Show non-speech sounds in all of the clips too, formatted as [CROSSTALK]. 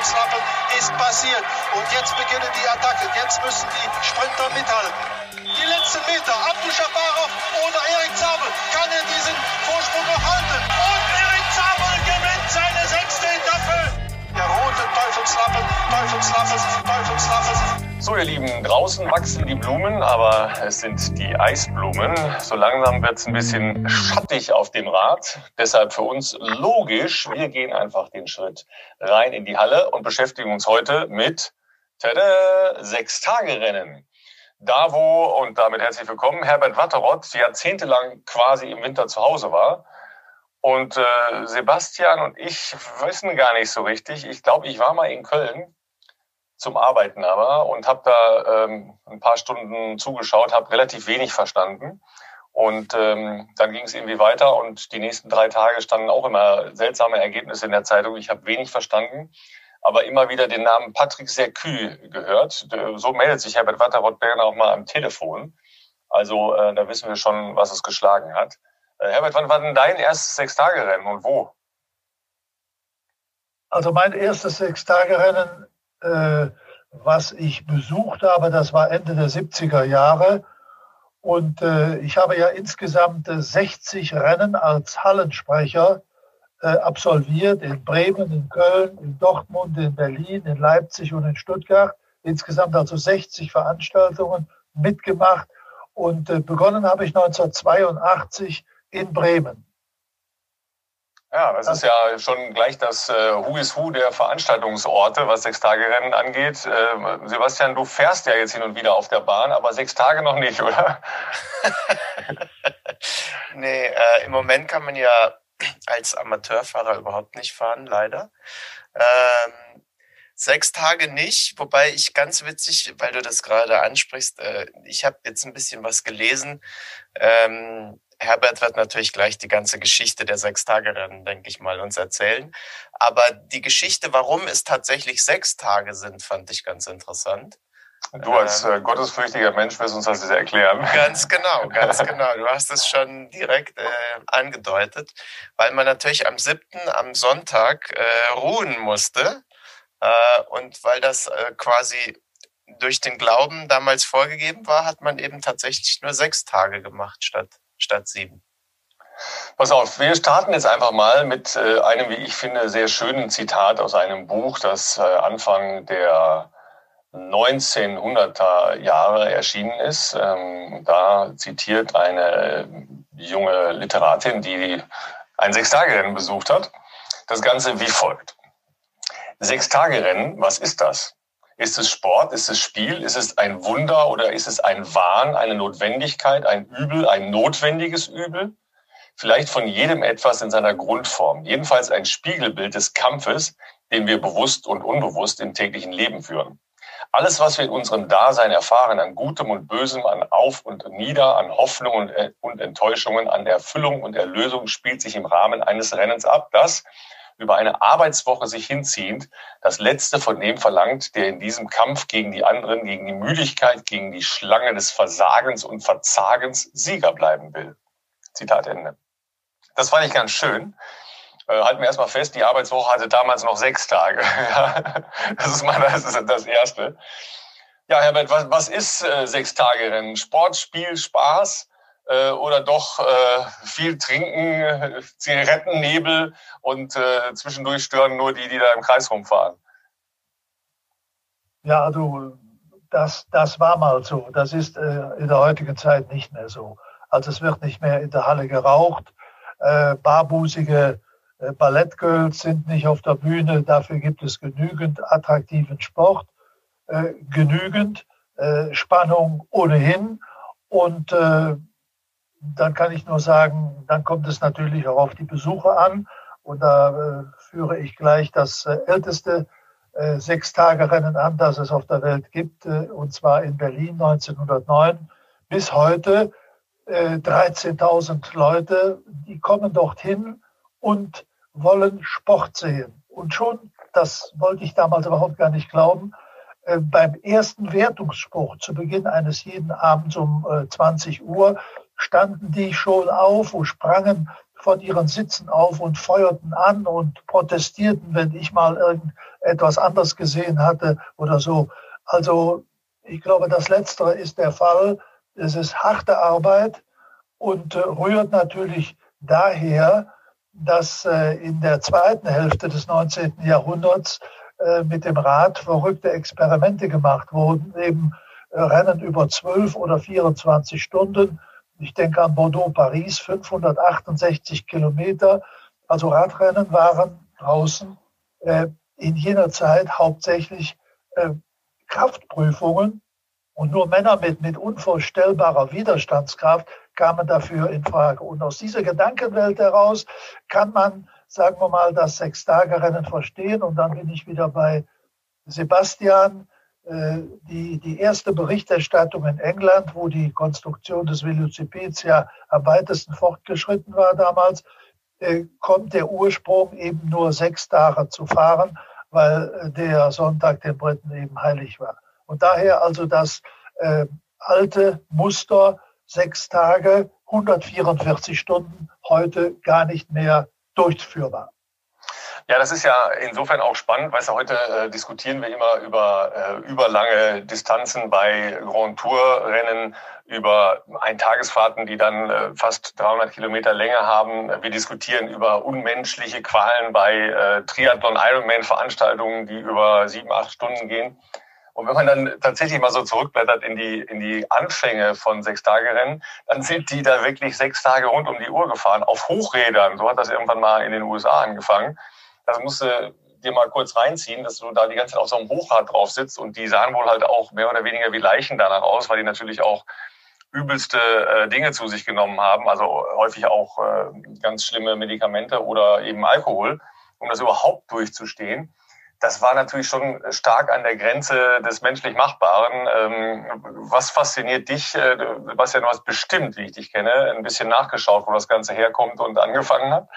Teufelslappen ist passiert. Und jetzt beginnen die Attacken. Jetzt müssen die Sprinter mithalten. Die letzten Meter, Abdu Shabarov oder Erik Zabel, kann er diesen Vorsprung noch halten? Und Erik Zabel gewinnt seine sechste Etappe. Der rote Teufelslappen, Teufelslappen, Teufelslappen. So, ihr Lieben, draußen wachsen die Blumen, aber es sind die Eisblumen. So langsam wird es ein bisschen schattig auf dem Rad. Deshalb für uns logisch, wir gehen einfach den Schritt rein in die Halle und beschäftigen uns heute mit tada, Sechs-Tage-Rennen. Da, wo, und damit herzlich willkommen, Herbert Watteroth jahrzehntelang quasi im Winter zu Hause war. Und äh, Sebastian und ich wissen gar nicht so richtig. Ich glaube, ich war mal in Köln zum Arbeiten aber und habe da ähm, ein paar Stunden zugeschaut, habe relativ wenig verstanden. Und ähm, dann ging es irgendwie weiter und die nächsten drei Tage standen auch immer seltsame Ergebnisse in der Zeitung. Ich habe wenig verstanden, aber immer wieder den Namen Patrick Sercü gehört. So meldet sich Herbert Watterott-Berner auch mal am Telefon. Also äh, da wissen wir schon, was es geschlagen hat. Äh, Herbert, wann war denn dein erstes Sechstagerennen und wo? Also mein erstes Sechstagerennen äh, was ich besucht habe. Das war Ende der 70er Jahre. Und äh, ich habe ja insgesamt 60 Rennen als Hallensprecher äh, absolviert in Bremen, in Köln, in Dortmund, in Berlin, in Leipzig und in Stuttgart. Insgesamt also 60 Veranstaltungen mitgemacht. Und äh, begonnen habe ich 1982 in Bremen. Ja, das ist ja schon gleich das äh, Who is Who der Veranstaltungsorte, was Sechstagerennen angeht. Äh, Sebastian, du fährst ja jetzt hin und wieder auf der Bahn, aber sechs Tage noch nicht, oder? [LAUGHS] nee, äh, im Moment kann man ja als Amateurfahrer überhaupt nicht fahren, leider. Ähm, sechs Tage nicht, wobei ich ganz witzig, weil du das gerade ansprichst, äh, ich habe jetzt ein bisschen was gelesen. Ähm, Herbert wird natürlich gleich die ganze Geschichte der Sechstagerennen, denke ich mal, uns erzählen. Aber die Geschichte, warum es tatsächlich sechs Tage sind, fand ich ganz interessant. Du als ähm, äh, gottesfürchtiger Mensch wirst uns das erklären. Ganz genau, [LAUGHS] ganz genau. Du hast es schon direkt äh, angedeutet, weil man natürlich am siebten, am Sonntag äh, ruhen musste äh, und weil das äh, quasi durch den Glauben damals vorgegeben war, hat man eben tatsächlich nur sechs Tage gemacht statt statt sieben. Pass auf, wir starten jetzt einfach mal mit äh, einem, wie ich finde, sehr schönen Zitat aus einem Buch, das äh, Anfang der 1900er Jahre erschienen ist. Ähm, da zitiert eine junge Literatin, die ein Sechstagerennen besucht hat, das Ganze wie folgt. Sechstagerennen, was ist das? Ist es Sport? Ist es Spiel? Ist es ein Wunder oder ist es ein Wahn, eine Notwendigkeit, ein Übel, ein notwendiges Übel? Vielleicht von jedem etwas in seiner Grundform. Jedenfalls ein Spiegelbild des Kampfes, den wir bewusst und unbewusst im täglichen Leben führen. Alles, was wir in unserem Dasein erfahren, an Gutem und Bösem, an Auf und Nieder, an Hoffnungen und Enttäuschungen, an Erfüllung und Erlösung, spielt sich im Rahmen eines Rennens ab, das, über eine Arbeitswoche sich hinziehend das Letzte von dem verlangt, der in diesem Kampf gegen die anderen, gegen die Müdigkeit, gegen die Schlange des Versagens und Verzagens Sieger bleiben will. Zitat Ende. Das fand ich ganz schön. Äh, halten wir erstmal fest, die Arbeitswoche hatte damals noch sechs Tage. [LAUGHS] das ist mal das, ist das Erste. Ja, Herbert, was, was ist äh, sechs Tage Rennen? Sport, Spiel, Spaß? Äh, oder doch äh, viel trinken, Zigarettennebel und äh, zwischendurch stören nur die, die da im Kreis rumfahren. Ja, du, das, das war mal so. Das ist äh, in der heutigen Zeit nicht mehr so. Also es wird nicht mehr in der Halle geraucht. Äh, barbusige Ballettgirls sind nicht auf der Bühne. Dafür gibt es genügend attraktiven Sport, genügend Spannung ohnehin. Und dann kann ich nur sagen, dann kommt es natürlich auch auf die Besucher an. Und da äh, führe ich gleich das äh, älteste äh, Sechstagerennen an, das es auf der Welt gibt, äh, und zwar in Berlin 1909. Bis heute 13.000 äh, Leute, die kommen dorthin und wollen Sport sehen. Und schon, das wollte ich damals überhaupt gar nicht glauben, äh, beim ersten Wertungssport zu Beginn eines jeden Abends um 20 Uhr standen die schon auf und sprangen von ihren Sitzen auf und feuerten an und protestierten, wenn ich mal irgendetwas anders gesehen hatte oder so. Also ich glaube, das Letztere ist der Fall. Es ist harte Arbeit und äh, rührt natürlich daher, dass äh, in der zweiten Hälfte des 19. Jahrhunderts äh, mit dem Rad verrückte Experimente gemacht wurden, eben Rennen über 12 oder 24 Stunden. Ich denke an Bordeaux-Paris, 568 Kilometer. Also Radrennen waren draußen in jener Zeit hauptsächlich Kraftprüfungen und nur Männer mit, mit unvorstellbarer Widerstandskraft kamen dafür in Frage. Und aus dieser Gedankenwelt heraus kann man, sagen wir mal, das Sechstagerennen verstehen. Und dann bin ich wieder bei Sebastian. Äh, die, die erste Berichterstattung in England, wo die Konstruktion des Velocipedes ja am weitesten fortgeschritten war damals, äh, kommt der Ursprung eben nur sechs Tage zu fahren weil äh, der Sonntag den Briten eben heilig war. Und daher also das äh, alte Muster, sechs Tage, 144 Stunden, heute gar nicht mehr durchführbar. Ja, das ist ja insofern auch spannend, weil heute äh, diskutieren wir immer über äh, überlange Distanzen bei Grand Tour Rennen, über Eintagesfahrten, die dann äh, fast 300 Kilometer Länge haben. Wir diskutieren über unmenschliche Qualen bei äh, Triathlon Ironman Veranstaltungen, die über sieben, acht Stunden gehen. Und wenn man dann tatsächlich mal so zurückblättert in die, in die Anfänge von Sechstagerennen, dann sind die da wirklich sechs Tage rund um die Uhr gefahren, auf Hochrädern. So hat das irgendwann mal in den USA angefangen. Das musst du dir mal kurz reinziehen, dass du da die ganze Zeit auf so einem Hochrad drauf sitzt und die sahen wohl halt auch mehr oder weniger wie Leichen danach aus, weil die natürlich auch übelste äh, Dinge zu sich genommen haben, also häufig auch äh, ganz schlimme Medikamente oder eben Alkohol, um das überhaupt durchzustehen. Das war natürlich schon stark an der Grenze des menschlich Machbaren. Ähm, was fasziniert dich? Äh, Bastian, du hast bestimmt, wie ich dich kenne, ein bisschen nachgeschaut, wo das Ganze herkommt und angefangen hat.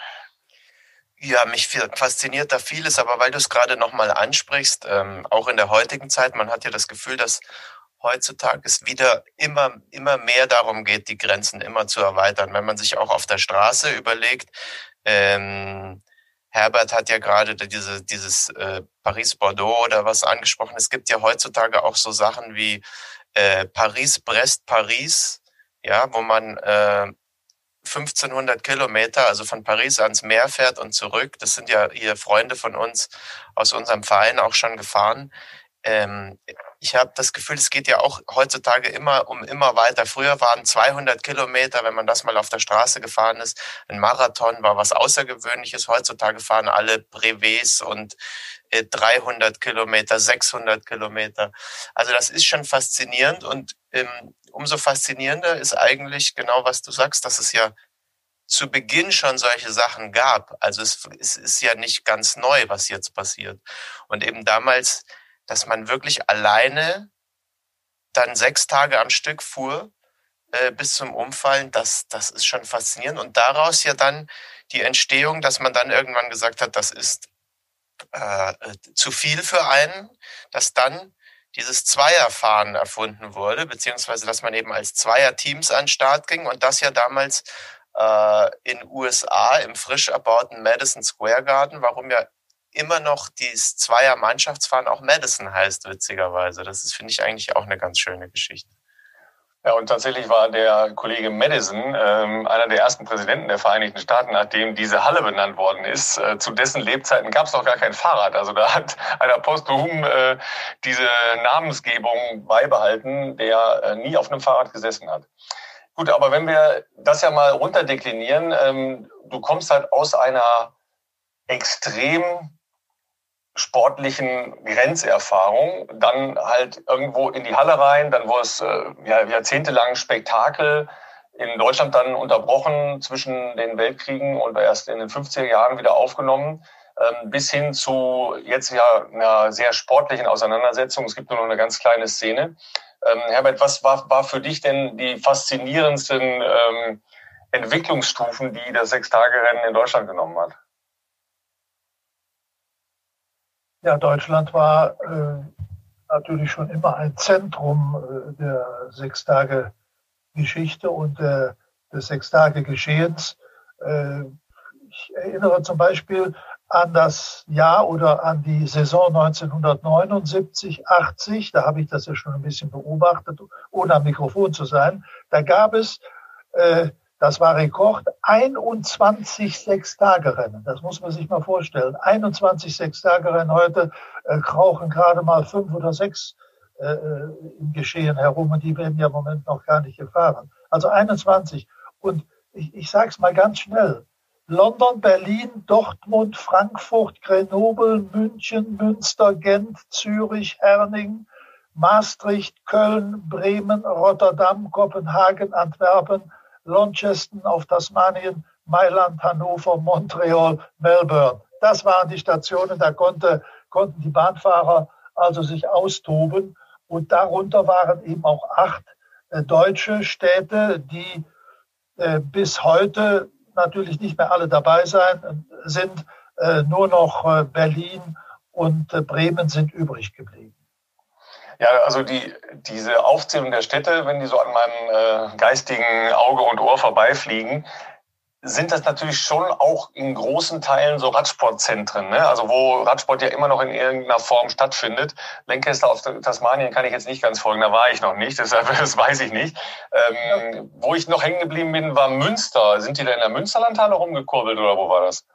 Ja, mich fasziniert da vieles, aber weil du es gerade nochmal ansprichst, ähm, auch in der heutigen Zeit, man hat ja das Gefühl, dass heutzutage es wieder immer, immer mehr darum geht, die Grenzen immer zu erweitern. Wenn man sich auch auf der Straße überlegt, ähm, Herbert hat ja gerade diese, dieses äh, Paris-Bordeaux oder was angesprochen. Es gibt ja heutzutage auch so Sachen wie äh, Paris-Brest-Paris, ja, wo man äh, 1500 Kilometer, also von Paris ans Meer fährt und zurück. Das sind ja hier Freunde von uns aus unserem Verein auch schon gefahren. Ähm, ich habe das Gefühl, es geht ja auch heutzutage immer um immer weiter. Früher waren 200 Kilometer, wenn man das mal auf der Straße gefahren ist. Ein Marathon war was Außergewöhnliches. Heutzutage fahren alle Brevets und äh, 300 Kilometer, 600 Kilometer. Also das ist schon faszinierend und ähm, umso faszinierender ist eigentlich genau, was du sagst, dass es ja zu Beginn schon solche Sachen gab. Also es, es ist ja nicht ganz neu, was jetzt passiert. Und eben damals, dass man wirklich alleine dann sechs Tage am Stück fuhr äh, bis zum Umfallen, das, das ist schon faszinierend. Und daraus ja dann die Entstehung, dass man dann irgendwann gesagt hat, das ist äh, zu viel für einen, dass dann dieses Zweierfahren erfunden wurde, beziehungsweise dass man eben als Zweierteams an den Start ging und das ja damals äh, in USA im frisch erbauten Madison Square Garden, warum ja immer noch dieses Zweier-Mannschaftsfahren auch Madison heißt, witzigerweise. Das ist, finde ich, eigentlich auch eine ganz schöne Geschichte. Ja, und tatsächlich war der Kollege Madison ähm, einer der ersten Präsidenten der Vereinigten Staaten, nachdem diese Halle benannt worden ist. Äh, zu dessen Lebzeiten gab es noch gar kein Fahrrad. Also da hat einer posthum äh, diese Namensgebung beibehalten, der äh, nie auf einem Fahrrad gesessen hat. Gut, aber wenn wir das ja mal runterdeklinieren, ähm, du kommst halt aus einer extrem sportlichen Grenzerfahrung, dann halt irgendwo in die Halle rein, dann wurde es äh, ja, jahrzehntelang Spektakel, in Deutschland dann unterbrochen zwischen den Weltkriegen und erst in den 50er Jahren wieder aufgenommen, ähm, bis hin zu jetzt ja einer sehr sportlichen Auseinandersetzung. Es gibt nur noch eine ganz kleine Szene. Ähm, Herbert, was war, war für dich denn die faszinierendsten ähm, Entwicklungsstufen, die das Sechstagerennen in Deutschland genommen hat? Ja, Deutschland war äh, natürlich schon immer ein Zentrum äh, der Sechstage-Geschichte und äh, des Sechstage-Geschehens. Äh, ich erinnere zum Beispiel an das Jahr oder an die Saison 1979, 80, da habe ich das ja schon ein bisschen beobachtet, ohne am Mikrofon zu sein. Da gab es, äh, das war Rekord, 21 Sechstagerennen. Das muss man sich mal vorstellen. 21 Sechstagerennen. Heute äh, krauchen gerade mal fünf oder sechs äh, äh, im Geschehen herum und die werden ja im Moment noch gar nicht gefahren. Also 21. Und ich, ich sage es mal ganz schnell. London, Berlin, Dortmund, Frankfurt, Grenoble, München, Münster, Gent, Zürich, Herning, Maastricht, Köln, Bremen, Rotterdam, Kopenhagen, Antwerpen, Launceston auf Tasmanien, Mailand, Hannover, Montreal, Melbourne. Das waren die Stationen, da konnte, konnten die Bahnfahrer also sich austoben. Und darunter waren eben auch acht äh, deutsche Städte, die äh, bis heute natürlich nicht mehr alle dabei sein, sind äh, nur noch äh, Berlin und äh, Bremen sind übrig geblieben. Ja, also die, diese Aufzählung der Städte, wenn die so an meinem äh, geistigen Auge und Ohr vorbeifliegen, sind das natürlich schon auch in großen Teilen so Radsportzentren, ne? also wo Radsport ja immer noch in irgendeiner Form stattfindet. Lancaster auf Tasmanien kann ich jetzt nicht ganz folgen, da war ich noch nicht, [LAUGHS] deshalb das weiß ich nicht. Ähm. Wo ich noch hängen geblieben bin, war Münster. Sind die da in der Münsterlandhalle rumgekurbelt oder wo war das?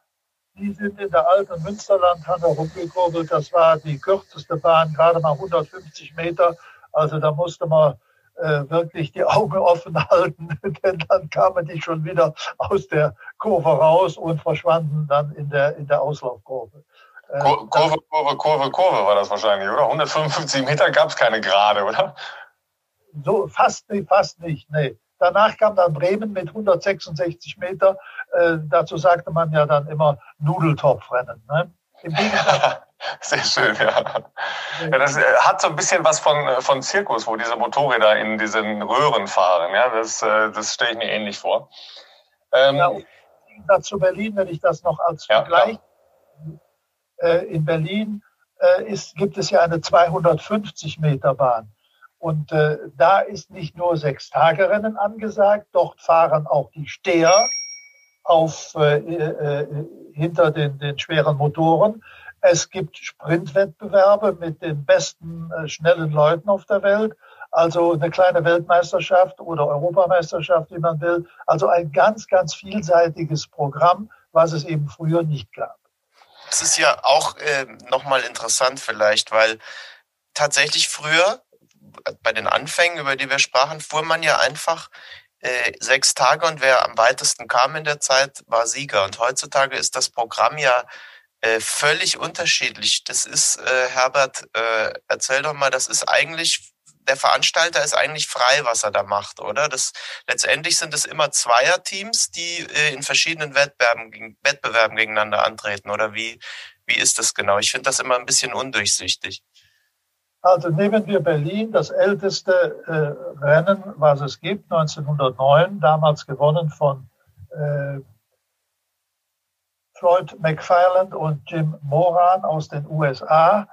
Die sind in der alten Münsterlandhalle rumgekurbelt. Das war die kürzeste Bahn, gerade mal 150 Meter. Also da musste man äh, wirklich die Augen offen [LAUGHS] halten, denn dann kamen die schon wieder aus der Kurve raus und verschwanden dann in der, in der Auslaufkurve. Äh, Kurve, Kurve, Kurve, Kurve war das wahrscheinlich, oder? 155 Meter gab es keine Gerade, oder? So, fast, fast nicht, nee. Danach kam dann Bremen mit 166 Meter. Äh, dazu sagte man ja dann immer Nudeltopfrennen. Ne? Im Gegensatz [LAUGHS] Sehr schön, ja. ja. Das äh, hat so ein bisschen was von, äh, von Zirkus, wo diese Motorräder in diesen Röhren fahren. Ja, das, äh, das stelle ich mir ähnlich vor. Ähm, ja, dazu Berlin, wenn ich das noch als Vergleich. Ja, in Berlin ist, gibt es ja eine 250 Meter Bahn. Und äh, da ist nicht nur Sechs-Tage-Rennen angesagt, dort fahren auch die Steher auf, äh, äh, hinter den, den schweren Motoren. Es gibt Sprintwettbewerbe mit den besten äh, schnellen Leuten auf der Welt. Also eine kleine Weltmeisterschaft oder Europameisterschaft, wie man will. Also ein ganz, ganz vielseitiges Programm, was es eben früher nicht gab. Das ist ja auch äh, nochmal interessant vielleicht, weil tatsächlich früher bei den Anfängen, über die wir sprachen, fuhr man ja einfach äh, sechs Tage und wer am weitesten kam in der Zeit, war Sieger. Und heutzutage ist das Programm ja äh, völlig unterschiedlich. Das ist, äh, Herbert, äh, erzähl doch mal, das ist eigentlich, der Veranstalter ist eigentlich frei, was er da macht, oder? Das, letztendlich sind es immer Zweierteams, die äh, in verschiedenen Wettbewerben, Wettbewerben gegeneinander antreten, oder wie, wie ist das genau? Ich finde das immer ein bisschen undurchsichtig. Also nehmen wir Berlin, das älteste äh, Rennen, was es gibt, 1909, damals gewonnen von äh, Floyd McFarland und Jim Moran aus den USA.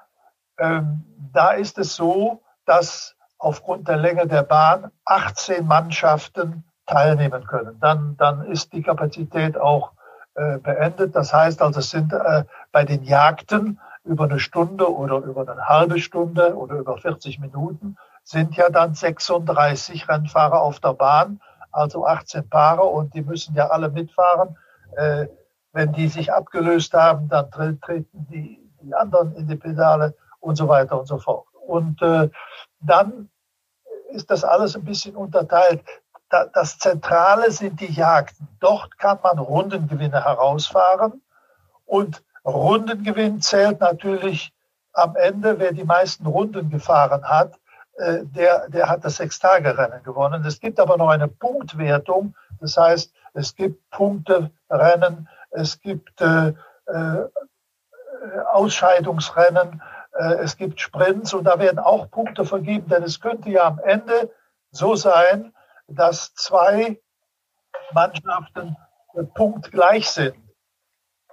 Ähm, da ist es so, dass aufgrund der Länge der Bahn 18 Mannschaften teilnehmen können. Dann, dann ist die Kapazität auch äh, beendet. Das heißt also, es sind äh, bei den Jagden über eine Stunde oder über eine halbe Stunde oder über 40 Minuten sind ja dann 36 Rennfahrer auf der Bahn, also 18 Paare und die müssen ja alle mitfahren. Äh, wenn die sich abgelöst haben, dann treten die, die anderen in die Pedale und so weiter und so fort. Und äh, dann ist das alles ein bisschen unterteilt. Da, das Zentrale sind die Jagden. Dort kann man Rundengewinne herausfahren. Und Rundengewinn zählt natürlich am Ende, wer die meisten Runden gefahren hat, äh, der, der hat das Sechstagerennen gewonnen. Es gibt aber noch eine Punktwertung. Das heißt, es gibt Punkterennen es gibt äh, äh, Ausscheidungsrennen, äh, es gibt Sprints und da werden auch Punkte vergeben, denn es könnte ja am Ende so sein, dass zwei Mannschaften punktgleich sind.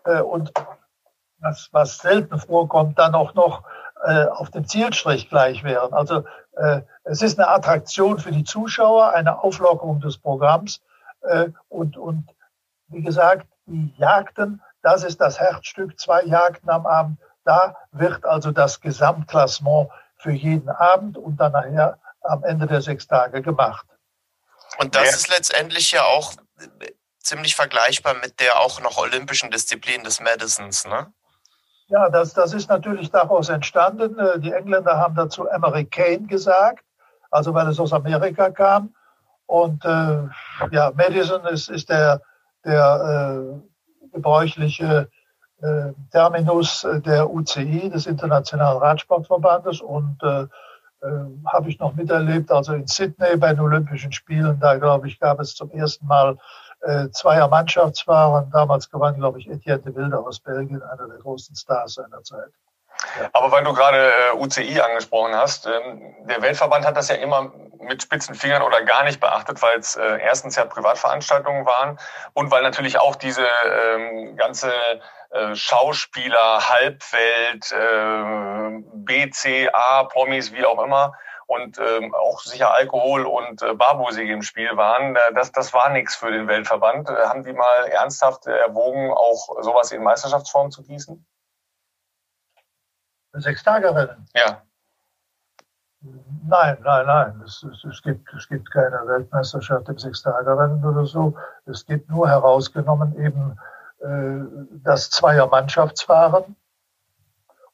Äh, und was, was selten vorkommt, dann auch noch äh, auf dem Zielstrich gleich wären. Also äh, es ist eine Attraktion für die Zuschauer, eine Auflockerung des Programms äh, und, und wie gesagt, die Jagden, das ist das Herzstück, zwei Jagden am Abend. Da wird also das Gesamtklassement für jeden Abend und dann nachher am Ende der sechs Tage gemacht. Und das ja. ist letztendlich ja auch ziemlich vergleichbar mit der auch noch olympischen Disziplin des Madisons, ne? Ja, das, das ist natürlich daraus entstanden. Äh, die Engländer haben dazu American gesagt, also weil es aus Amerika kam. Und äh, ja, Madison ist, ist der, der äh, gebräuchliche äh, Terminus der UCI, des Internationalen Radsportverbandes. Und äh, äh, habe ich noch miterlebt, also in Sydney bei den Olympischen Spielen, da glaube ich, gab es zum ersten Mal äh, zweier Mannschaftsfahrern. Damals gewann, glaube ich, Etienne de Wilde aus Belgien, einer der großen Stars seiner Zeit. Aber weil du gerade äh, UCI angesprochen hast, ähm, der Weltverband hat das ja immer mit spitzen Fingern oder gar nicht beachtet, weil es äh, erstens ja Privatveranstaltungen waren und weil natürlich auch diese ähm, ganze äh, Schauspieler, Halbwelt, äh, BCA, Promis, wie auch immer, und ähm, auch sicher Alkohol und äh, Barbusig im Spiel waren, äh, das, das war nichts für den Weltverband. Äh, haben die mal ernsthaft erwogen, auch sowas in Meisterschaftsform zu gießen? Sechs Tage Rennen? Ja. Nein, nein, nein. Es, es, es, gibt, es gibt keine Weltmeisterschaft im Sechstagerennen oder so. Es gibt nur herausgenommen eben äh, das Zweier-Mannschaftsfahren.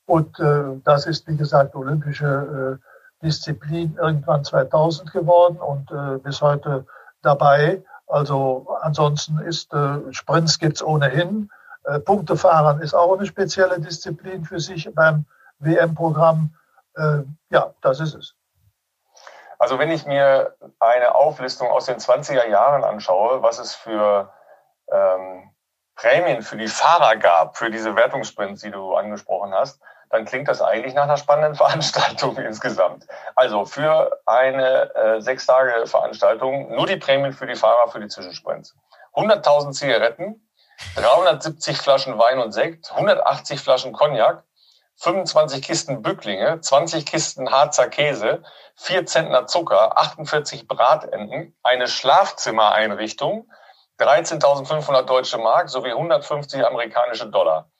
Und äh, das ist, wie gesagt, olympische äh, Disziplin irgendwann 2000 geworden und äh, bis heute dabei. Also ansonsten ist äh, Sprints gibt's ohnehin. Äh, Punktefahren ist auch eine spezielle Disziplin für sich beim WM-Programm. Äh, ja, das ist es. Also wenn ich mir eine Auflistung aus den 20er Jahren anschaue, was es für ähm, Prämien für die Fahrer gab, für diese Wertungssprints, die du angesprochen hast, dann klingt das eigentlich nach einer spannenden [LAUGHS] Veranstaltung insgesamt. Also für eine äh, sechs Tage Veranstaltung nur die Prämien für die Fahrer für die Zwischensprints. 100.000 Zigaretten, 370 Flaschen Wein und Sekt, 180 Flaschen Cognac, 25 Kisten Bücklinge, 20 Kisten Harzer Käse, 4 Zentner Zucker, 48 Bratenten, eine Schlafzimmereinrichtung, 13.500 deutsche Mark sowie 150 amerikanische Dollar.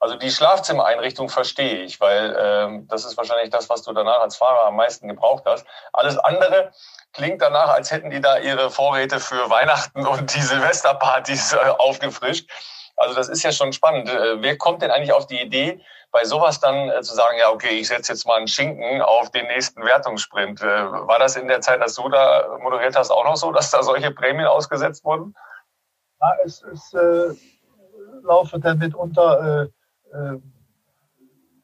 Also die Schlafzimmereinrichtung verstehe ich, weil ähm, das ist wahrscheinlich das, was du danach als Fahrer am meisten gebraucht hast. Alles andere klingt danach, als hätten die da ihre Vorräte für Weihnachten und die Silvesterpartys äh, aufgefrischt. Also das ist ja schon spannend. Äh, wer kommt denn eigentlich auf die Idee, bei sowas dann äh, zu sagen, ja, okay, ich setze jetzt mal einen Schinken auf den nächsten Wertungssprint. Äh, war das in der Zeit, dass du da moderiert hast, auch noch so, dass da solche Prämien ausgesetzt wurden? Ja, es, es äh, laufe dann mitunter äh,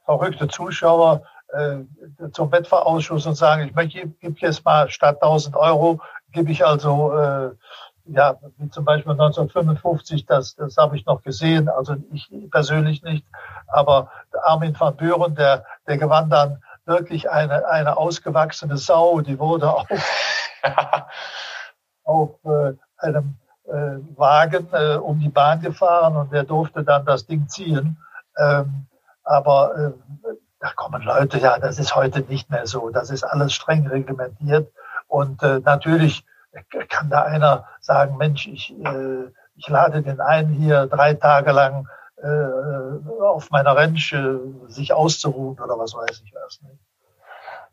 verrückte Zuschauer äh, zum Wettverausschuss und sagen, ich möchte, gebe jetzt mal statt 1000 Euro, gebe ich also, äh, ja, wie zum Beispiel 1955, das, das habe ich noch gesehen, also ich persönlich nicht, aber Armin van Buren, der, der gewann dann wirklich eine, eine ausgewachsene Sau, die wurde auf, [LAUGHS] auf äh, einem äh, Wagen äh, um die Bahn gefahren und der durfte dann das Ding ziehen. Ähm, aber äh, da kommen Leute, ja, das ist heute nicht mehr so. Das ist alles streng reglementiert. Und äh, natürlich kann da einer sagen, Mensch, ich, äh, ich lade den ein, hier drei Tage lang äh, auf meiner Ranch äh, sich auszuruhen oder was weiß ich was. Nicht?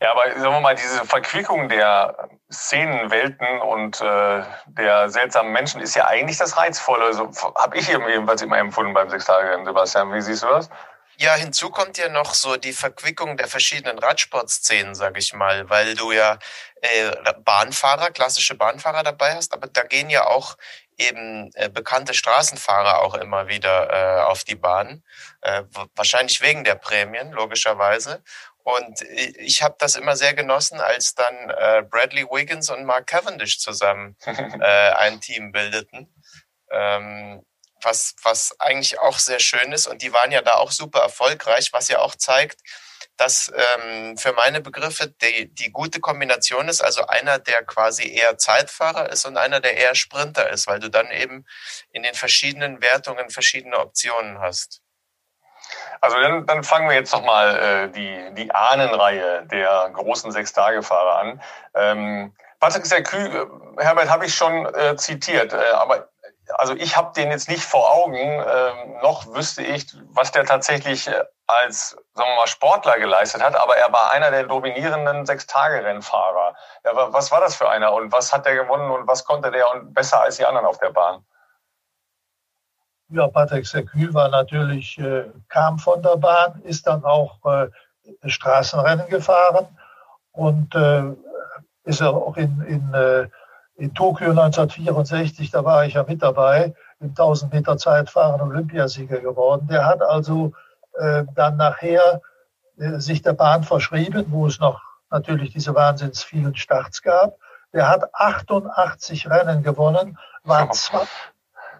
Ja, aber sagen wir mal, diese Verquickung der Szenenwelten und äh, der seltsamen Menschen ist ja eigentlich das Reizvolle. So habe ich jedenfalls immer empfunden beim Sechstagerennen, Sebastian. Wie siehst du das? Ja, hinzu kommt ja noch so die Verquickung der verschiedenen Radsportszenen, sag ich mal, weil du ja äh, Bahnfahrer, klassische Bahnfahrer dabei hast, aber da gehen ja auch eben äh, bekannte Straßenfahrer auch immer wieder äh, auf die Bahn, äh, wahrscheinlich wegen der Prämien, logischerweise. Und ich habe das immer sehr genossen, als dann äh, Bradley Wiggins und Mark Cavendish zusammen [LAUGHS] äh, ein Team bildeten. Ähm, was, was eigentlich auch sehr schön ist. Und die waren ja da auch super erfolgreich, was ja auch zeigt, dass ähm, für meine Begriffe die, die gute Kombination ist, also einer, der quasi eher Zeitfahrer ist und einer, der eher Sprinter ist, weil du dann eben in den verschiedenen Wertungen verschiedene Optionen hast. Also dann, dann fangen wir jetzt nochmal äh, die, die Ahnenreihe der großen Sechstagefahrer an. Ähm, Patrick Serkü, äh, Herbert, habe ich schon äh, zitiert, äh, aber also ich habe den jetzt nicht vor Augen, ähm, noch wüsste ich, was der tatsächlich äh, als sagen wir mal, Sportler geleistet hat, aber er war einer der dominierenden Sechs-Tage-Rennfahrer. Ja, was war das für einer und was hat der gewonnen und was konnte der und besser als die anderen auf der Bahn? Ja, Patrick Secül war natürlich, äh, kam von der Bahn, ist dann auch äh, Straßenrennen gefahren und äh, ist auch in, in, äh, in Tokio 1964, da war ich ja mit dabei, im 1000 Meter Zeitfahren Olympiasieger geworden. Der hat also äh, dann nachher äh, sich der Bahn verschrieben, wo es noch natürlich diese wahnsinns vielen Starts gab. Der hat 88 Rennen gewonnen, war, zwei,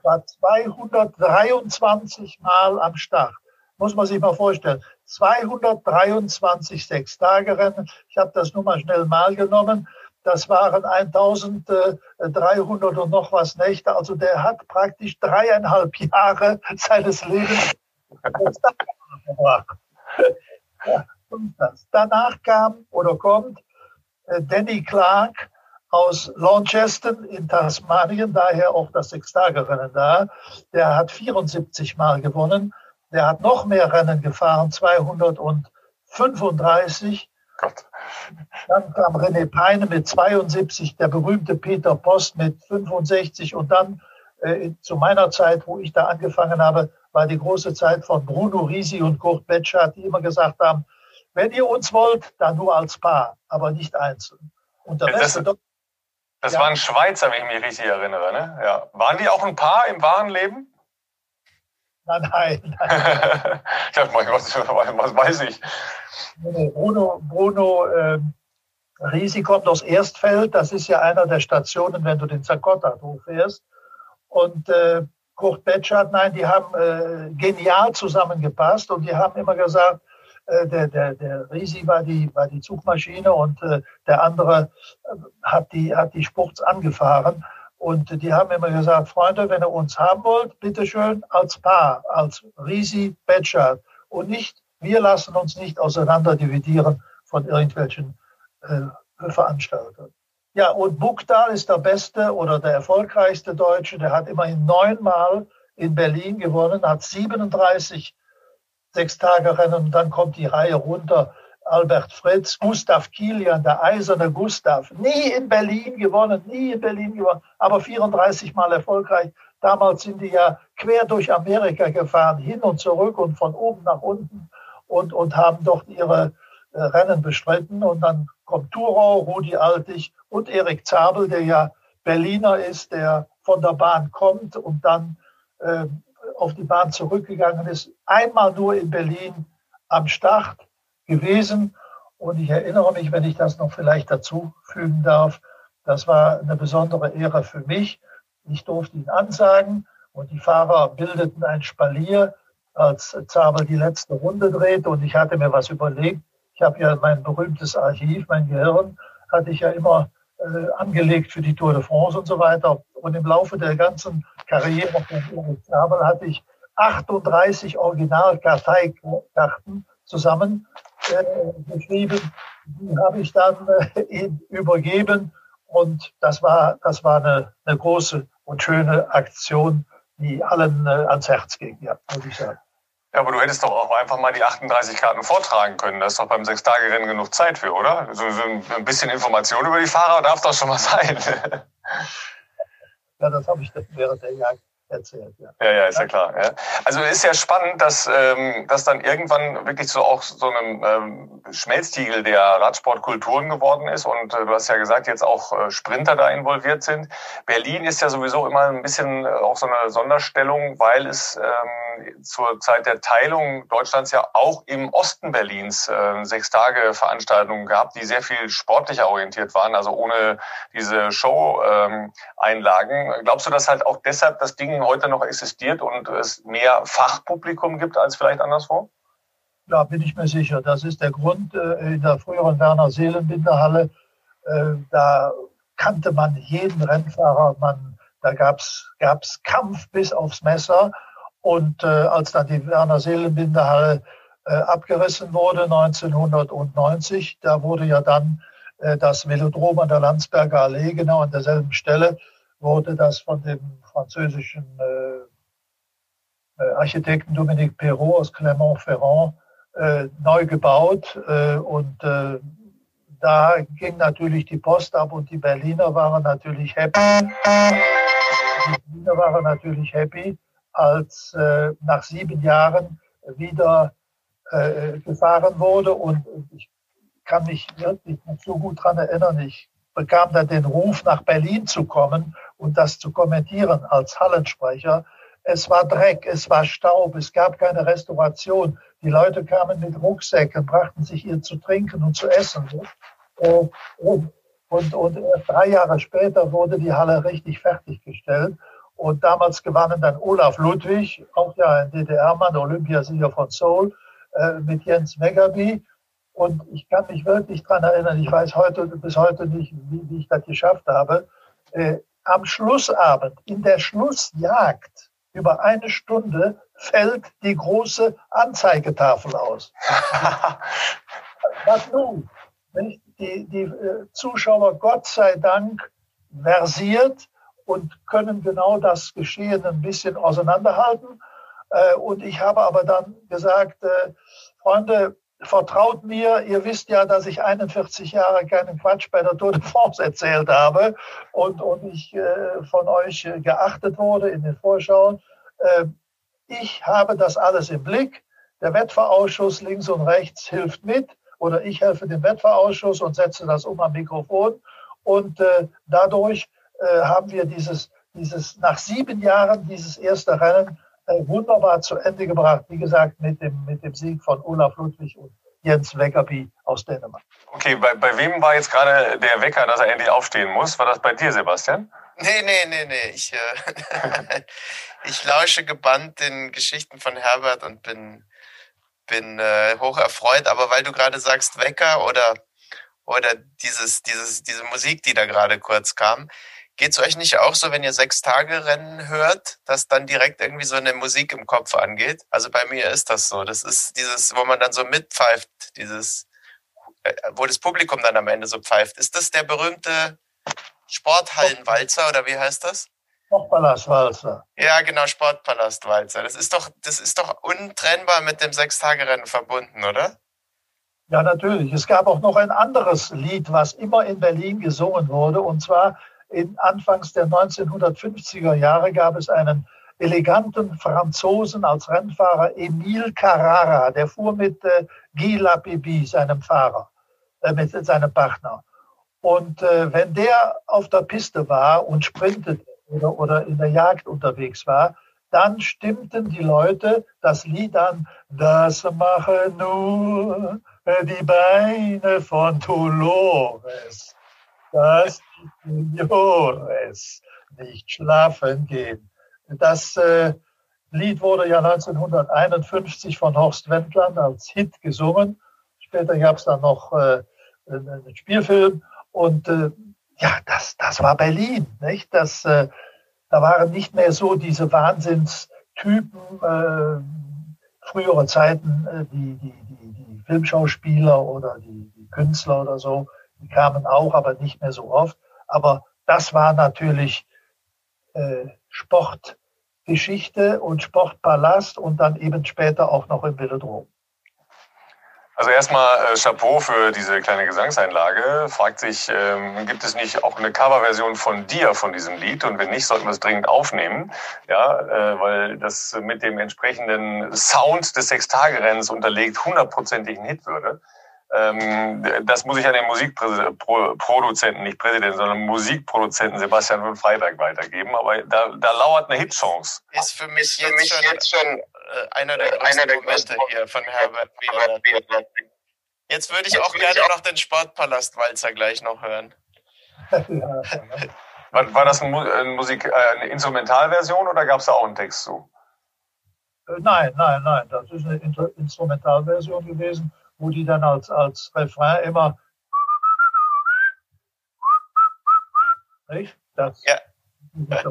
war 223 Mal am Start. Muss man sich mal vorstellen. 223 Sechstagerennen. Ich habe das nur mal schnell mal genommen. Das waren 1300 und noch was Nächte. Also der hat praktisch dreieinhalb Jahre seines Lebens Danach kam oder kommt äh, Danny Clark aus Launceston in Tasmanien, daher auch das Sechstagerennen da. Der hat 74 Mal gewonnen. Der hat noch mehr Rennen gefahren, 235. Gott. Dann kam René Peine mit 72, der berühmte Peter Post mit 65 und dann äh, zu meiner Zeit, wo ich da angefangen habe, war die große Zeit von Bruno Risi und Kurt Betschart, die immer gesagt haben, wenn ihr uns wollt, dann nur als Paar, aber nicht einzeln. Und der Rest das ja. waren Schweizer, wenn ich mich richtig erinnere. Ne? Ja. Waren die auch ein Paar im wahren Leben? Nein, nein. nein. [LAUGHS] ich dachte, was, was weiß ich? Bruno, Bruno äh, Risi kommt aus Erstfeld. Das ist ja einer der Stationen, wenn du den Zakottat hochfährst. Und äh, Kurt Betschart, nein, die haben äh, genial zusammengepasst und die haben immer gesagt, der, der, der Risi war die, war die Zugmaschine und äh, der andere äh, hat die, hat die Spurts angefahren. Und die haben immer gesagt, Freunde, wenn ihr uns haben wollt, bitteschön als Paar, als Risi Betschart. Und nicht, wir lassen uns nicht auseinander dividieren von irgendwelchen äh, Veranstaltern. Ja, und Bukdal ist der beste oder der erfolgreichste Deutsche. Der hat immerhin neunmal in Berlin gewonnen, hat 37 Sechstagerennen und dann kommt die Reihe runter. Albert Fritz, Gustav Kilian, der eiserne Gustav, nie in Berlin gewonnen, nie in Berlin gewonnen, aber 34 Mal erfolgreich. Damals sind die ja quer durch Amerika gefahren, hin und zurück und von oben nach unten und, und haben dort ihre äh, Rennen bestritten. Und dann kommt Thurau, Rudi Altig und Erik Zabel, der ja Berliner ist, der von der Bahn kommt und dann äh, auf die Bahn zurückgegangen ist. Einmal nur in Berlin am Start gewesen. Und ich erinnere mich, wenn ich das noch vielleicht dazu fügen darf, das war eine besondere Ehre für mich. Ich durfte ihn ansagen und die Fahrer bildeten ein Spalier, als Zabel die letzte Runde drehte. Und ich hatte mir was überlegt. Ich habe ja mein berühmtes Archiv, mein Gehirn, hatte ich ja immer äh, angelegt für die Tour de France und so weiter. Und im Laufe der ganzen Karriere von Erik Zabel hatte ich 38 Originalkarteikarten zusammen äh, geschrieben. Die habe ich dann äh, übergeben. Und das war, das war eine, eine große und schöne Aktion, die allen äh, ans Herz ging, ja, muss ich sagen. Ja, aber du hättest doch auch einfach mal die 38 Karten vortragen können. Da ist doch beim Sechstagerennen genug Zeit für, oder? So, so ein bisschen Information über die Fahrer darf doch schon mal sein. ja, das habe ich während der Jagd erzählt. Ja, ja, ja ist ja klar. Ja. Also ist ja spannend, dass, ähm, dass dann irgendwann wirklich so auch so einem ähm, Schmelztiegel der Radsportkulturen geworden ist. Und äh, du hast ja gesagt, jetzt auch äh, Sprinter da involviert sind. Berlin ist ja sowieso immer ein bisschen äh, auch so eine Sonderstellung, weil es ähm, zur Zeit der Teilung Deutschlands ja auch im Osten Berlins äh, sechs Tage Veranstaltungen gab, die sehr viel sportlicher orientiert waren, also ohne diese Show-Einlagen. Ähm, Glaubst du, dass halt auch deshalb das Ding heute noch existiert und es mehr Fachpublikum gibt als vielleicht anderswo? Ja, bin ich mir sicher. Das ist der Grund äh, in der früheren Werner Seelenbinderhalle. Äh, da kannte man jeden Rennfahrer. Man, da gab es Kampf bis aufs Messer. Und äh, als dann die Werner Seelenbinderhalle äh, abgerissen wurde 1990, da wurde ja dann äh, das Velodrom an der Landsberger Allee genau an derselben Stelle wurde das von dem französischen äh, äh Architekten Dominique Perrault aus Clermont-Ferrand äh, neu gebaut. Und da ging natürlich die Post ab und die Berliner waren natürlich happy. Die Berliner waren natürlich happy, als äh, nach sieben Jahren wieder äh, gefahren wurde. Und ich kann mich wirklich nicht so gut daran erinnern. Ich bekam dann den Ruf, nach Berlin zu kommen und das zu kommentieren als Hallensprecher. Es war Dreck, es war Staub, es gab keine Restauration. Die Leute kamen mit Rucksäcken, brachten sich ihr zu trinken und zu essen. Äh, und, und, und erst drei Jahre später wurde die Halle richtig fertiggestellt. Und damals gewannen dann Olaf Ludwig, auch ja ein DDR-Mann, Olympiasieger von Seoul, äh, mit Jens Megaby. Und ich kann mich wirklich daran erinnern, ich weiß heute bis heute nicht, wie, wie ich das geschafft habe. Äh, am Schlussabend, in der Schlussjagd, über eine Stunde, fällt die große Anzeigetafel aus. [LAUGHS] Was nun? Die, die äh, Zuschauer, Gott sei Dank, versiert und können genau das Geschehen ein bisschen auseinanderhalten. Äh, und ich habe aber dann gesagt, äh, Freunde, vertraut mir, ihr wisst ja, dass ich 41 Jahre keinen Quatsch bei der Tour de France erzählt habe und, und ich äh, von euch geachtet wurde in den Vorschauen. Äh, ich habe das alles im Blick. Der Wettverausschuss links und rechts hilft mit oder ich helfe dem Wettverausschuss und setze das um am Mikrofon. Und dadurch äh, haben wir dieses, dieses, nach sieben Jahren dieses erste Rennen äh, wunderbar zu Ende gebracht. Wie gesagt, mit dem, mit dem Sieg von Olaf Ludwig und Jens Weckerby aus Dänemark. Okay, bei, bei wem war jetzt gerade der Wecker, dass er endlich aufstehen muss? War das bei dir, Sebastian? Nee, nee, nee, nee. Ich, äh, [LAUGHS] ich lausche gebannt den Geschichten von Herbert und bin, bin äh, hoch erfreut. Aber weil du gerade sagst Wecker oder, oder dieses, dieses, diese Musik, die da gerade kurz kam, Geht es euch nicht auch so, wenn ihr sechs Tage Rennen hört, dass dann direkt irgendwie so eine Musik im Kopf angeht? Also bei mir ist das so. Das ist dieses, wo man dann so mitpfeift, dieses, äh, wo das Publikum dann am Ende so pfeift. Ist das der berühmte Sporthallenwalzer oder wie heißt das? Sportpalastwalzer. Ja, genau, Sportpalastwalzer. Das ist doch, das ist doch untrennbar mit dem Sechstagerennen verbunden, oder? Ja, natürlich. Es gab auch noch ein anderes Lied, was immer in Berlin gesungen wurde, und zwar in Anfangs der 1950er Jahre gab es einen eleganten Franzosen als Rennfahrer, Emile Carrara, der fuhr mit äh, Guy Lapibi, seinem Fahrer, äh, mit seinem Partner. Und äh, wenn der auf der Piste war und sprintete oder, oder in der Jagd unterwegs war, dann stimmten die Leute das Lied an, das machen nur die Beine von Dolores die Jores nicht schlafen gehen. Das äh, Lied wurde ja 1951 von Horst Wendland als Hit gesungen. Später gab es dann noch äh, einen Spielfilm und äh, ja, das, das war Berlin, nicht? Das, äh, da waren nicht mehr so diese Wahnsinnstypen äh, früherer Zeiten, äh, die, die, die, die Filmschauspieler oder die, die Künstler oder so, die kamen auch, aber nicht mehr so oft. Aber das war natürlich äh, Sportgeschichte und Sportpalast und dann eben später auch noch im Velodrom. Also erstmal äh, Chapeau für diese kleine Gesangseinlage. Fragt sich, ähm, gibt es nicht auch eine Coverversion von dir von diesem Lied? Und wenn nicht, sollten wir es dringend aufnehmen. Ja, äh, weil das mit dem entsprechenden Sound des Sechstagerenns unterlegt hundertprozentig ein Hit würde. Ähm, das muss ich an den Musikproduzenten, nicht Präsidenten, sondern Musikproduzenten Sebastian von Freitag weitergeben. Aber da, da lauert eine Hitchance. Ist für mich, ist für mich jetzt, jetzt, schon, äh, einer der größten einer der Momente hier von Herbert Wieland. Jetzt würde ich auch gerne noch den Sportpalastwalzer gleich noch hören. [LAUGHS] war, war das eine, Musik, äh, eine Instrumentalversion oder gab es da auch einen Text zu? Äh, nein, nein, nein. Das ist eine Instrumentalversion gewesen wo die dann als, als Refrain immer nicht? Das, ja. [LAUGHS]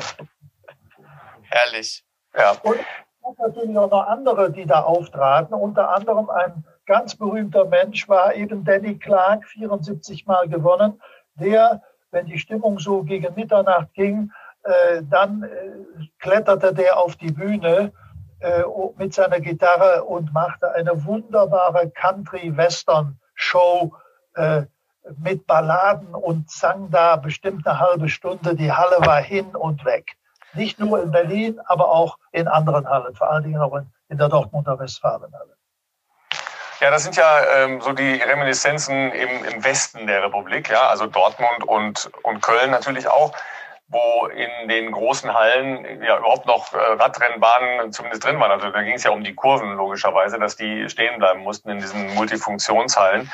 Herrlich. Ja. Und es natürlich auch noch andere, die da auftraten. Unter anderem ein ganz berühmter Mensch war eben Danny Clark, 74 Mal gewonnen, der, wenn die Stimmung so gegen Mitternacht ging, Äh, dann äh, kletterte der auf die Bühne äh, mit seiner Gitarre und machte eine wunderbare Country-Western-Show äh, mit Balladen und sang da bestimmt eine halbe Stunde. Die Halle war hin und weg. Nicht nur in Berlin, aber auch in anderen Hallen, vor allen Dingen auch in, in der Dortmunder Westfalenhalle. Ja, das sind ja ähm, so die Reminiszenzen im, im Westen der Republik, ja, also Dortmund und, und Köln natürlich auch, wo in den großen Hallen ja überhaupt noch äh, Radrennbahnen zumindest drin waren. Also da ging es ja um die Kurven logischerweise, dass die stehen bleiben mussten in diesen Multifunktionshallen.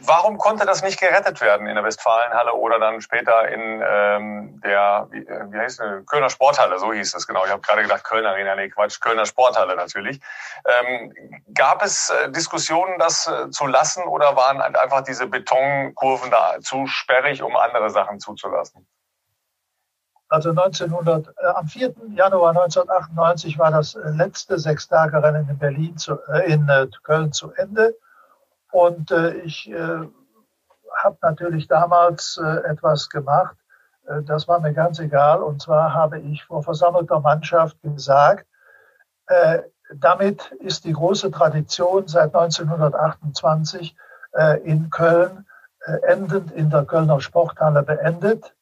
Warum konnte das nicht gerettet werden in der Westfalenhalle oder dann später in ähm, der, wie, äh, wie heißt es, Kölner Sporthalle, so hieß es genau. Ich habe gerade gedacht Kölner Arena, nee Quatsch, Kölner Sporthalle natürlich. Ähm, gab es äh, Diskussionen, das zu lassen oder waren einfach diese Betonkurven da zu sperrig, um andere Sachen zuzulassen? Also 1900, äh, am 4. Januar 1998 war das äh, letzte Sechstagerennen in Berlin zu, äh, in äh, Köln zu Ende. Und äh, ich äh, habe natürlich damals etwas gemacht, das war mir ganz egal. Und zwar habe ich vor versammelter Mannschaft gesagt, damit ist die große Tradition seit 1928 äh, in Köln endend in der Kölner Sporthalle beendet.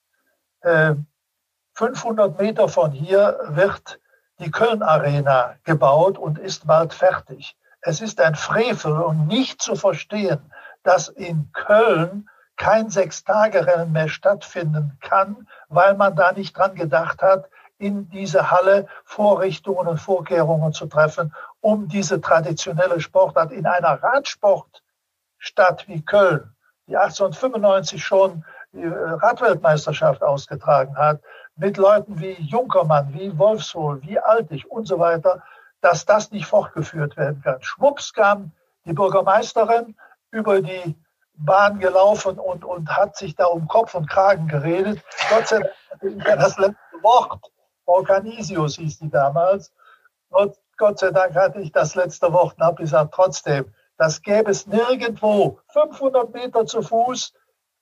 Äh, 500 Meter von hier wird die Köln Arena gebaut und ist bald fertig. Es ist ein Frevel und nicht zu verstehen, dass in Köln kein Sechstagerennen mehr stattfinden kann, weil man da nicht dran gedacht hat, in diese Halle Vorrichtungen und Vorkehrungen zu treffen, um diese traditionelle Sportart in einer Radsportstadt wie Köln, die 1895 schon die äh, Radweltmeisterschaft ausgetragen hat, mit Leuten wie Junkermann, wie Wolfshohl, wie Altig und so weiter, dass das nicht fortgeführt werden kann. Schwupps kam die Bürgermeisterin über die Bahn gelaufen und, und hat sich da um Kopf und Kragen geredet. Gott sei Dank das letzte Wort. Frau Canisius hieß die damals. Und Gott sei Dank hatte ich das letzte Wort und habe gesagt, trotzdem, das gäbe es nirgendwo. 500 Meter zu Fuß,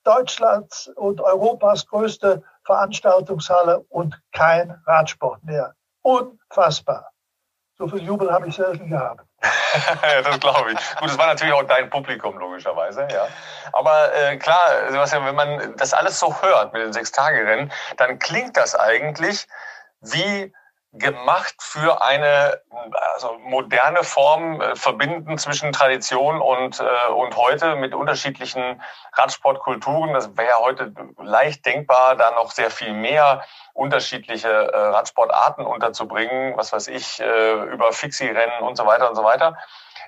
Deutschlands und Europas größte Veranstaltungshalle und kein Radsport mehr. Unfassbar. So viel Jubel habe ich selten gehabt. [LAUGHS] das glaube ich. Gut, das war natürlich auch dein Publikum, logischerweise, ja. Aber äh, klar, Sebastian, wenn man das alles so hört mit den Sechstagerennen, dann klingt das eigentlich wie gemacht für eine also moderne Form äh, verbinden zwischen Tradition und, äh, und heute mit unterschiedlichen Radsportkulturen. Das wäre heute leicht denkbar, da noch sehr viel mehr unterschiedliche äh, Radsportarten unterzubringen, was weiß ich, äh, über Fixie-Rennen und so weiter und so weiter,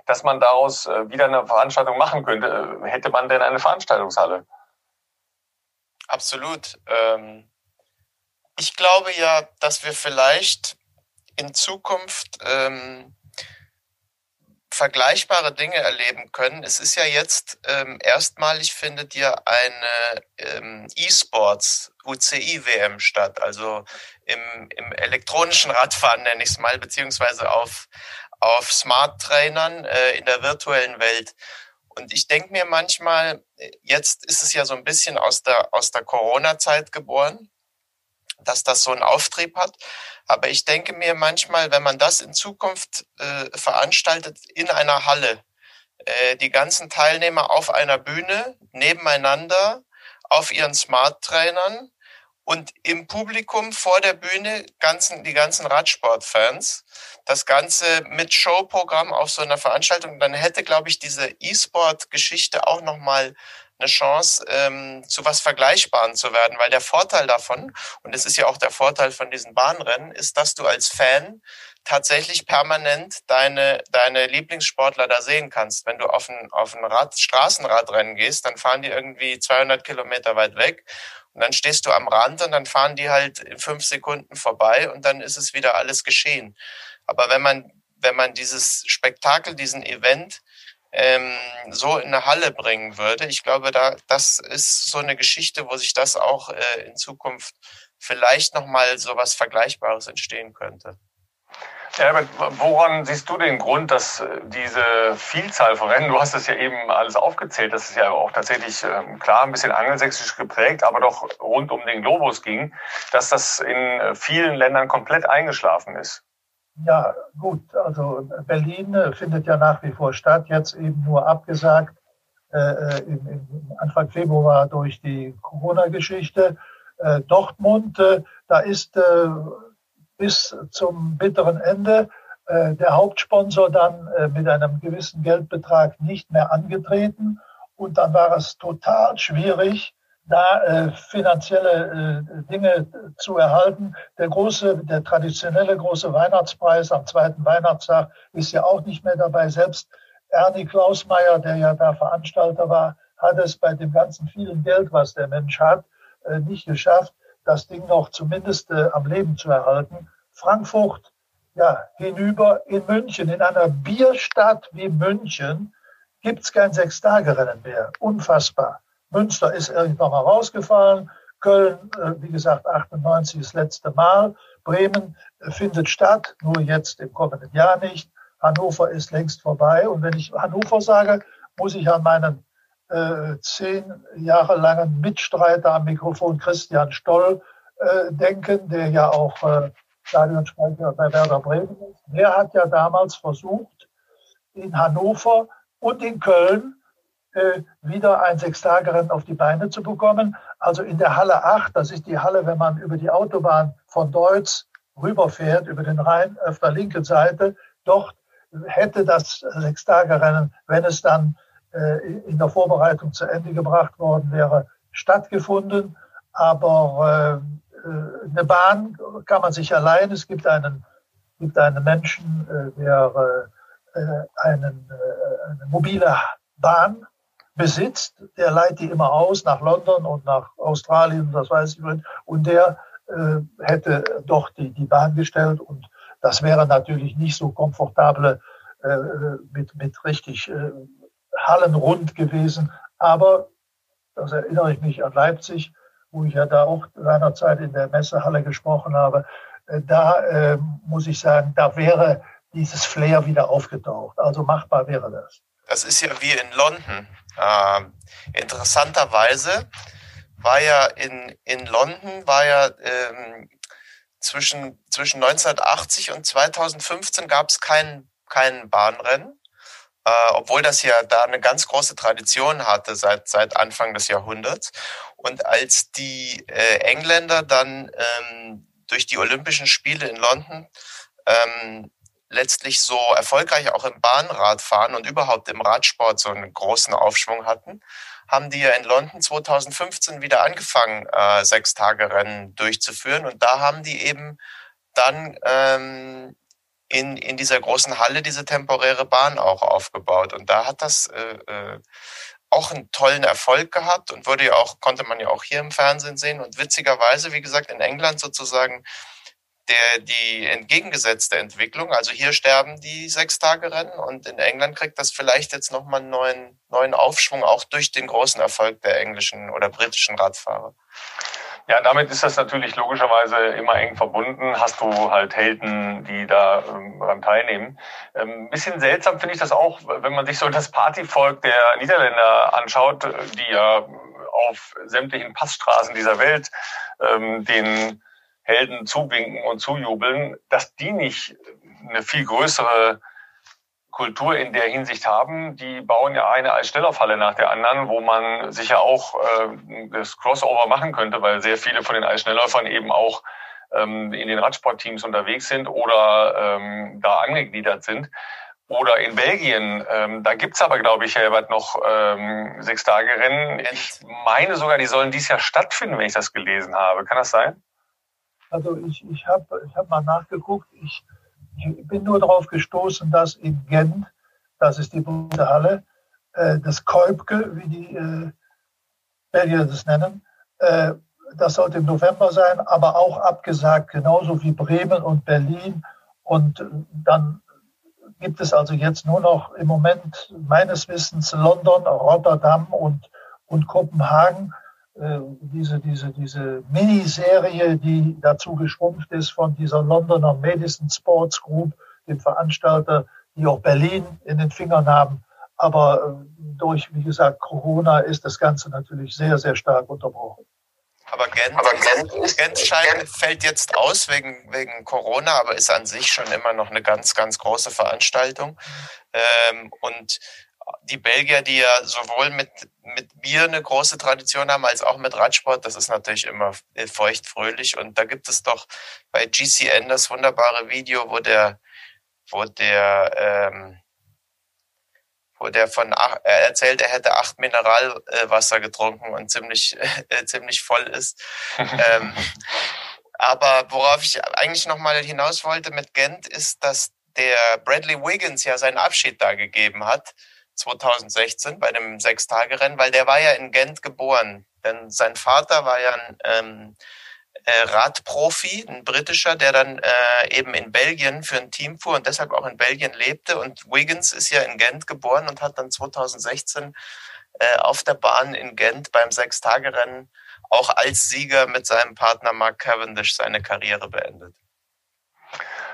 dass man daraus äh, wieder eine Veranstaltung machen könnte. Äh, hätte man denn eine Veranstaltungshalle? Absolut. Ähm ich glaube ja, dass wir vielleicht in Zukunft ähm, vergleichbare Dinge erleben können. Es ist ja jetzt ähm, erstmalig findet ja eine ähm, E-Sports UCI-WM statt, also im, im elektronischen Radfahren nenne ich es mal, beziehungsweise auf, auf Smart-Trainern äh, in der virtuellen Welt. Und ich denke mir manchmal, jetzt ist es ja so ein bisschen aus der, aus der Corona-Zeit geboren, dass das so einen Auftrieb hat. Aber ich denke mir manchmal, wenn man das in Zukunft äh, veranstaltet in einer Halle, äh, die ganzen Teilnehmer auf einer Bühne nebeneinander auf ihren Smart-Trainern und im Publikum vor der Bühne ganzen, die ganzen Radsportfans. Das Ganze mit Showprogramm auf so einer Veranstaltung, dann hätte, glaube ich, diese E-Sport-Geschichte auch nochmal eine Chance, ähm, zu was Vergleichbaren zu werden, weil der Vorteil davon, und es ist ja auch der Vorteil von diesen Bahnrennen, ist, dass du als Fan tatsächlich permanent deine, deine Lieblingssportler da sehen kannst. Wenn du auf ein, auf ein Rad, Straßenradrennen gehst, dann fahren die irgendwie 200 Kilometer weit weg und dann stehst du am Rand und dann fahren die halt in fünf Sekunden vorbei und dann ist es wieder alles geschehen. Aber wenn man, wenn man dieses Spektakel, diesen Event ähm, so in eine Halle bringen würde. Ich glaube, da das ist so eine Geschichte, wo sich das auch äh, in Zukunft vielleicht noch mal so was Vergleichbares entstehen könnte. Aber woran siehst du den Grund, dass äh, diese Vielzahl von Rennen, du hast es ja eben alles aufgezählt, dass es ja auch tatsächlich ähm, klar ein bisschen angelsächsisch geprägt, aber doch rund um den Globus ging, dass das in äh, vielen Ländern komplett eingeschlafen ist? Ja, gut, also Berlin äh, findet ja nach wie vor statt, jetzt eben nur abgesagt äh, im, im Anfang Februar durch die Corona-Geschichte. Äh, Dortmund, äh, da ist äh, bis zum bitteren Ende äh, der Hauptsponsor dann äh, mit einem gewissen Geldbetrag nicht mehr angetreten. Und dann war es total schwierig, da äh, finanzielle äh, Dinge zu erhalten. Der große, der traditionelle große Weihnachtspreis am zweiten Weihnachtstag ist ja auch nicht mehr dabei. Selbst Ernie Klausmeier, der ja da Veranstalter war, hat es bei dem ganzen vielen Geld, was der Mensch hat, äh, nicht geschafft, das Ding noch zumindest äh, am Leben zu erhalten. Frankfurt, ja, hinüber in München, in einer Bierstadt wie München, gibt's kein Sechstagerennen mehr. Unfassbar. Münster ist irgendwann mal rausgefallen. Köln, äh, wie gesagt, 98 das letzte Mal. Bremen äh, findet statt, nur jetzt im kommenden Jahr nicht. Hannover ist längst vorbei. Und wenn ich Hannover sage, muss ich an meinen äh, zehn Jahre langen Mitstreiter am Mikrofon Christian Stoll äh, denken, der ja auch äh, Stadionsprecher bei Werder Bremen ist. Der hat ja damals versucht, in Hannover und in Köln wieder ein Sechstagerennen auf die Beine zu bekommen. Also in der Halle 8, das ist die Halle, wenn man über die Autobahn von Deutz rüberfährt, über den Rhein auf der linken Seite, dort hätte das Sechstagerennen, wenn es dann äh, in der Vorbereitung zu Ende gebracht worden wäre, stattgefunden. Aber äh, äh, eine Bahn kann man sich allein. Es gibt einen, gibt einen Menschen, der einen, eine mobile Bahn besitzt, der leiht die immer aus nach London und nach Australien, das weiß ich nicht. Und der äh, hätte doch die, die Bahn gestellt und das wäre natürlich nicht so komfortable äh, mit, mit richtig äh, hallenrund gewesen. Aber das erinnere ich mich an Leipzig, wo ich ja da auch seinerzeit in der Messehalle gesprochen habe. Äh, da äh, muss ich sagen, da wäre dieses Flair wieder aufgetaucht. Also machbar wäre das. Das ist ja wie in London. Äh, interessanterweise war ja in, in London war ja ähm, zwischen, zwischen 1980 und 2015 gab es kein, kein Bahnrennen äh, obwohl das ja da eine ganz große Tradition hatte seit, seit Anfang des Jahrhunderts. Und als die äh, Engländer dann ähm, durch die Olympischen Spiele in London ähm, letztlich so erfolgreich auch im Bahnradfahren und überhaupt im Radsport so einen großen Aufschwung hatten, haben die ja in London 2015 wieder angefangen, äh, sechs Tage Rennen durchzuführen. Und da haben die eben dann ähm, in, in dieser großen Halle diese temporäre Bahn auch aufgebaut. Und da hat das äh, äh, auch einen tollen Erfolg gehabt und wurde ja auch, konnte man ja auch hier im Fernsehen sehen. Und witzigerweise, wie gesagt, in England sozusagen der, die entgegengesetzte Entwicklung. Also hier sterben die Sechstagerennen und in England kriegt das vielleicht jetzt nochmal einen neuen, neuen Aufschwung, auch durch den großen Erfolg der englischen oder britischen Radfahrer. Ja, damit ist das natürlich logischerweise immer eng verbunden. Hast du halt Helden, die da ähm, daran teilnehmen. Ähm, bisschen seltsam finde ich das auch, wenn man sich so das Partyvolk der Niederländer anschaut, die ja auf sämtlichen Passstraßen dieser Welt ähm, den Helden zuwinken und zujubeln, dass die nicht eine viel größere Kultur in der Hinsicht haben. Die bauen ja eine als Schnelllaufhalle nach der anderen, wo man sicher auch äh, das Crossover machen könnte, weil sehr viele von den Eisschnellläufern eben auch ähm, in den Radsportteams unterwegs sind oder ähm, da angegliedert sind. Oder in Belgien, ähm, da gibt's aber, glaube ich, Herbert, noch ähm, sechs Tage Rennen. Ich meine sogar, die sollen dies Jahr stattfinden, wenn ich das gelesen habe. Kann das sein? Also ich, ich habe ich hab mal nachgeguckt. Ich ich bin nur darauf gestoßen, dass in Gent, das ist die Bundeshalle, äh, das Kolbke, wie die äh, Belgier das nennen, äh, das sollte im November sein, aber auch abgesagt, genauso wie Bremen und Berlin. Und dann gibt es also jetzt nur noch im Moment meines Wissens London, Rotterdam und, und Kopenhagen. Äh, diese, diese, diese Miniserie, die dazu geschrumpft ist von dieser Londoner Medicine Sports Group, dem Veranstalter, die auch Berlin in den Fingern haben. Aber äh, durch, wie gesagt, Corona ist das Ganze natürlich sehr, sehr stark unterbrochen. Aber Gent, aber Gent, ist, Gent, Gent fällt jetzt aus wegen, wegen Corona, aber ist an sich schon immer noch eine ganz, ganz große Veranstaltung. Ähm, und die Belgier, die ja sowohl mit, mit Bier eine große Tradition haben, als auch mit Radsport, das ist natürlich immer feucht fröhlich. Und da gibt es doch bei GCN das wunderbare Video, wo der, wo der, ähm, wo der von er erzählt, er hätte acht Mineralwasser getrunken und ziemlich [LAUGHS] äh, ziemlich voll ist. [LAUGHS] ähm, aber worauf ich eigentlich noch mal hinaus wollte mit Gent ist, dass der Bradley Wiggins ja seinen Abschied da gegeben hat 2016 bei dem Sechstagerennen, weil der war ja in Gent geboren. Denn sein Vater war ja ein ähm, äh, Radprofi, ein britischer, der dann äh, eben in Belgien für ein Team fuhr und deshalb auch in Belgien lebte. Und Wiggins ist ja in Gent geboren und hat dann 2016 äh, auf der Bahn in Gent beim Sechstagerennen auch als Sieger mit seinem Partner Mark Cavendish seine Karriere beendet.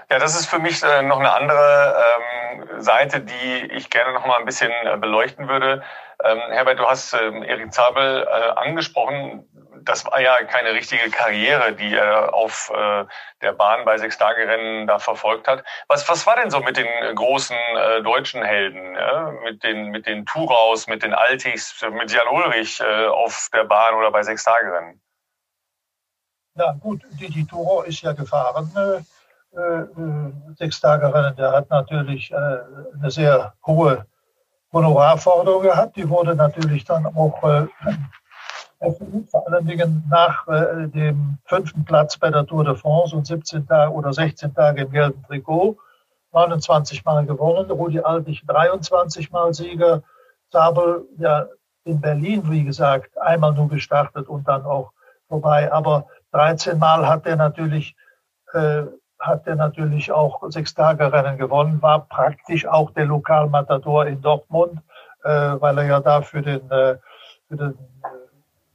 Ja, das ist für mich äh, noch eine andere ähm, Seite, die ich gerne noch mal ein bisschen äh, beleuchten würde. Ähm, Herbert, du hast ähm, Erik Zabel äh, angesprochen das war ja keine richtige Karriere, die er auf der Bahn bei Sechstagerennen da verfolgt hat. Was, was war denn so mit den großen deutschen Helden, mit den mit den Turaus, mit den Altichs, mit Jan Ulrich auf der Bahn oder bei Sechstagerennen? Ja gut, Didi Turo ist ja gefahren. Äh, Sechstagerennen, der hat natürlich äh, eine sehr hohe Honorarforderung gehabt. Die wurde natürlich dann auch äh, vor allen Dingen nach äh, dem fünften Platz bei der Tour de France und 17 Tage oder 16 Tage im gelben Trikot. 29 Mal gewonnen, Rudi Altig 23 Mal Sieger, Sabel ja in Berlin, wie gesagt, einmal nur gestartet und dann auch vorbei. Aber 13 Mal hat er natürlich, äh, hat er natürlich auch Sechstagerennen gewonnen, war praktisch auch der Lokalmatador in Dortmund, äh, weil er ja da für den, äh, für den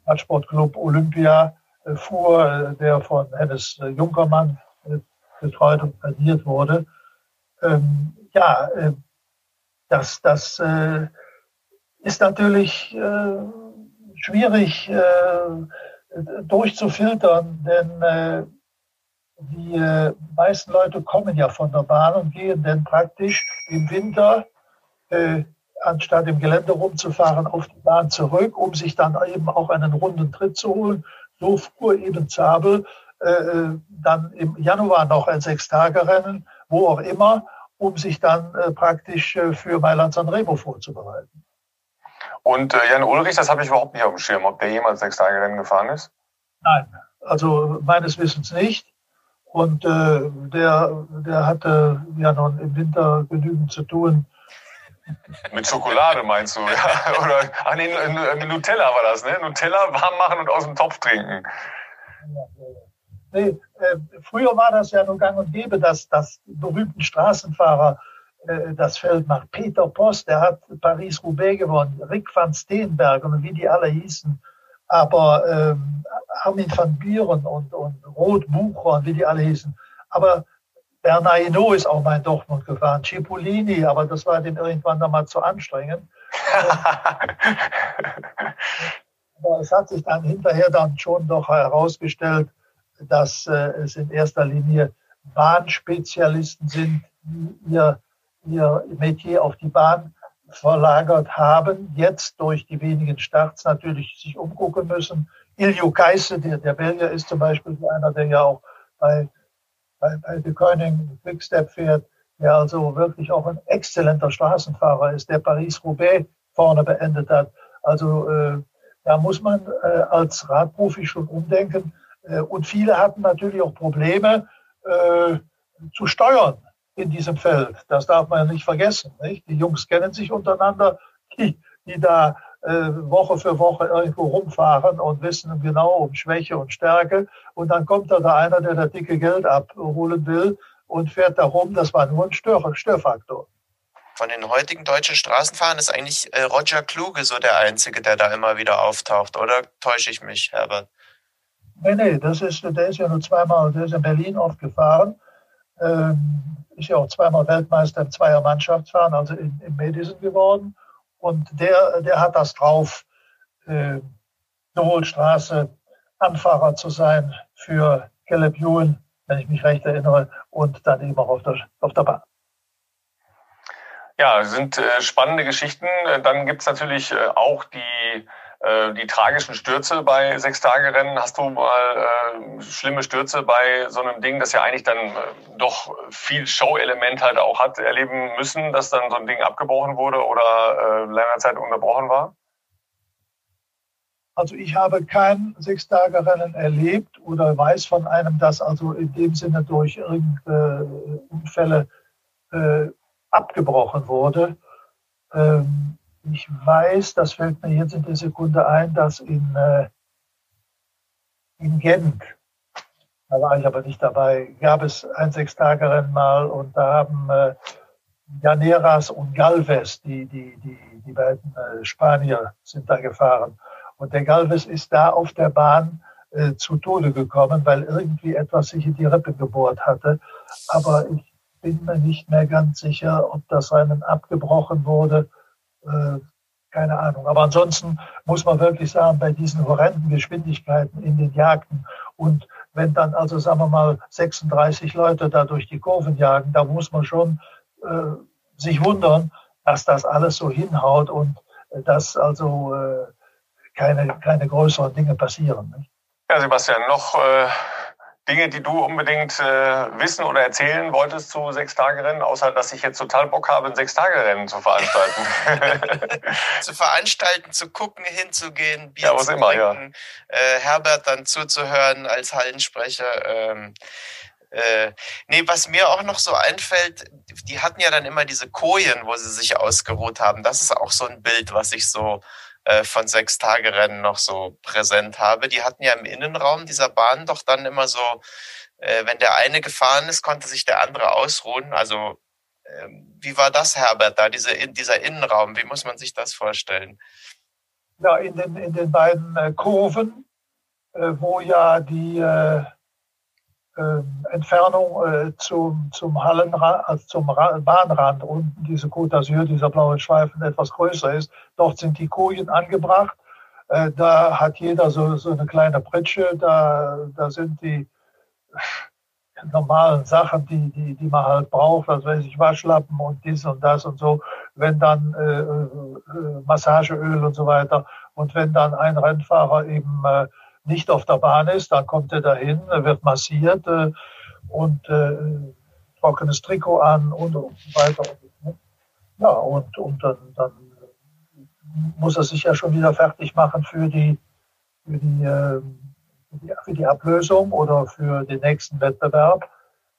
Radsportclub Olympia äh, fuhr, äh, der von Hennes äh, Junkermann betreut und trainiert wurde. Ähm, ja, das, das ist natürlich schwierig durchzufiltern, denn die meisten Leute kommen ja von der Bahn und gehen dann praktisch im Winter anstatt im Gelände rumzufahren, auf die Bahn zurück, um sich dann eben auch einen runden Tritt zu holen. So fuhr eben Zabel äh, äh, dann im Januar noch ein Sechstagerennen, wo auch immer, um sich dann äh, praktisch äh, für Mailand Sanremo vorzubereiten. Und äh, Jan Ulrich, das habe ich überhaupt nicht auf dem Schirm, ob der jemals Sechstagerennen gefahren ist? Nein, also meines Wissens nicht. Und äh, der, der hatte ja nun im Winter genügend zu tun, mit Schokolade meinst du? [LAUGHS] Ja? Oder ach nee, mit Nutella war das, ne? Nutella warm machen und aus dem Topf trinken. Nee, äh, früher war das ja nur gang und gäbe, dass, dass berühmten Straßenfahrer äh, das Feld macht. Peter Post, der hat Paris-Roubaix gewonnen, Rick van Steenberg und wie die alle hießen. Aber ähm, Armin van Buren und, und Roth Bucher und wie die alle hießen. Aber Bernard Hinault ist auch mal in Dortmund gefahren, Cipollini, aber das war dem irgendwann dann mal zu anstrengend. [LAUGHS] aber es hat sich dann hinterher dann schon doch herausgestellt, dass äh, es in erster Linie Bahnspezialisten sind, die ihr, ihr Metier auf die Bahn verlagert haben, jetzt durch die wenigen Starts natürlich sich umgucken müssen. Iljo Keisse, der, der Belgier ist zum Beispiel einer, der ja auch bei bei, bei De Koning Quickstep fährt, der also wirklich auch ein exzellenter Straßenfahrer ist, der Paris-Roubaix vorne beendet hat. Also äh, da muss man äh, als Radprofi schon umdenken. Äh, und viele hatten natürlich auch Probleme äh, zu steuern in diesem Feld. Das darf man ja nicht vergessen. Nicht? Die Jungs kennen sich untereinander, die, die da äh, Woche für Woche irgendwo rumfahren und wissen genau um Schwäche und Stärke. Und dann kommt da einer, der da dicke Geld abholen will und fährt da rum. Das war nur ein Stör Störfaktor. Von den heutigen deutschen Straßenfahrern ist eigentlich äh, Roger Kluge so der Einzige, der da immer wieder auftaucht. Oder täusche ich mich, Herbert? Nee, nee, das ist, der ist ja nur zweimal, der ist in Berlin oft gefahren. Ähm, ist ja auch zweimal Weltmeister im Zweiermannschaftsfahren, also in, in Madison geworden. Und der, der hat das drauf, äh, Doholstraße Anfahrer zu sein für Caleb Ewan, wenn ich mich recht erinnere, und dann eben auch auf der, auf der Bahn. Ja, sind äh, spannende Geschichten. Dann gibt's natürlich äh, auch die äh, die tragischen Stürze bei Sechstagerennen. Hast du mal äh, schlimme Stürze bei so einem Ding, das ja eigentlich dann äh, doch viel Show-Element halt auch hat, erleben müssen, dass dann so ein Ding abgebrochen wurde oder äh, länger Zeit unterbrochen war? Also ich habe kein Sechstagerennen erlebt oder weiß von einem, das also in dem Sinne durch irgendeine Unfälle äh, abgebrochen wurde. Ähm, ich weiß, das fällt mir jetzt in der Sekunde ein, dass in, äh, in Gent, da war ich aber nicht dabei, gab es ein Sechstagerennen mal und da haben äh, Janeras und Galvez, die, die, die, die beiden äh, Spanier, sind da gefahren. Und der Galvez ist da auf der Bahn äh, zu Tode gekommen, weil irgendwie etwas sich in die Rippe gebohrt hatte. Aber ich bin mir nicht mehr ganz sicher, ob das Rennen abgebrochen wurde äh, keine Ahnung. Aber ansonsten muss man wirklich sagen, bei diesen horrenden Geschwindigkeiten in den Jagden und wenn dann also, sagen wir mal, 36 Leute da durch die Kurven jagen, da muss man schon äh, sich wundern, dass das alles so hinhaut und äh, dass also äh, keine, keine größeren Dinge passieren. Nicht? Ja, Sebastian, noch äh, Dinge, die du unbedingt äh, wissen oder erzählen wolltest zu Sechstagerennen, außer dass ich jetzt total Bock habe, ein Sechstagerennen zu veranstalten? [LAUGHS] zu veranstalten, zu gucken, hinzugehen, Bier ja, zu immer, trinken, ja. äh, Herbert dann zuzuhören als Hallensprecher. Ähm, äh, nee, was mir auch noch so einfällt, die hatten ja dann immer diese Kojen, wo sie sich ausgeruht haben. Das ist auch so ein Bild, was ich so von sechs Tage Rennen noch so präsent habe. Die hatten ja im Innenraum dieser Bahn doch dann immer so, äh, wenn der eine gefahren ist, konnte sich der andere ausruhen. Also äh, wie war das, Herbert, da diese, dieser Innenraum? Wie muss man sich das vorstellen? Ja, in den, in den beiden äh, Kurven, äh, wo ja die äh, ähm, Entfernung äh, zum, zum Hallenrand, also zum Bahnrand unten, diese Côte d'Azur, dieser blaue Schweifen etwas größer ist. Dort sind die Kojen angebracht. Äh, da hat jeder so, so eine kleine Pritsche. Da, da sind die normalen Sachen, die, die, die man halt braucht, also weiß ich, Waschlappen und dies und das und so. Wenn dann äh, äh, Massageöl und so weiter. Und wenn dann ein Rennfahrer eben äh, nicht auf der Bahn ist, dann kommt er dahin, wird massiert äh, und äh, trockenes Trikot an und, und so weiter. Ja, und, und dann, dann muss er sich ja schon wieder fertig machen für die, für die, äh, für die Ablösung oder für den nächsten Wettbewerb.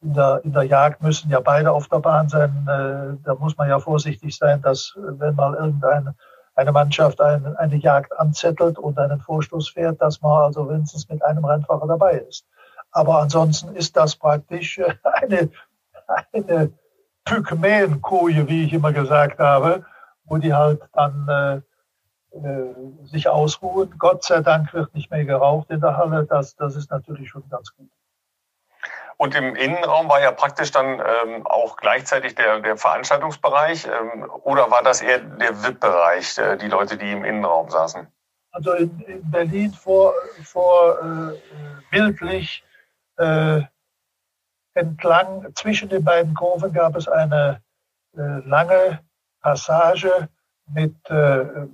In der, in der Jagd müssen ja beide auf der Bahn sein. Äh, da muss man ja vorsichtig sein, dass wenn mal irgendein eine Mannschaft eine, eine Jagd anzettelt und einen Vorstoß fährt, dass man also wenigstens mit einem Rennfahrer dabei ist. Aber ansonsten ist das praktisch äh, eine, eine Pygmäenkoje, wie ich immer gesagt habe, wo die halt dann äh, äh, sich ausruhen. Gott sei Dank wird nicht mehr geraucht in der Halle. Das, das ist natürlich schon ganz gut. Und im Innenraum war ja praktisch dann ähm, auch gleichzeitig der, der Veranstaltungsbereich ähm, oder war das eher der VIP-Bereich, äh, die Leute, die im Innenraum saßen? Also in, in Berlin vor, vor äh, bildlich äh, entlang zwischen den beiden Kurven gab es eine äh, lange Passage mit, äh, sagen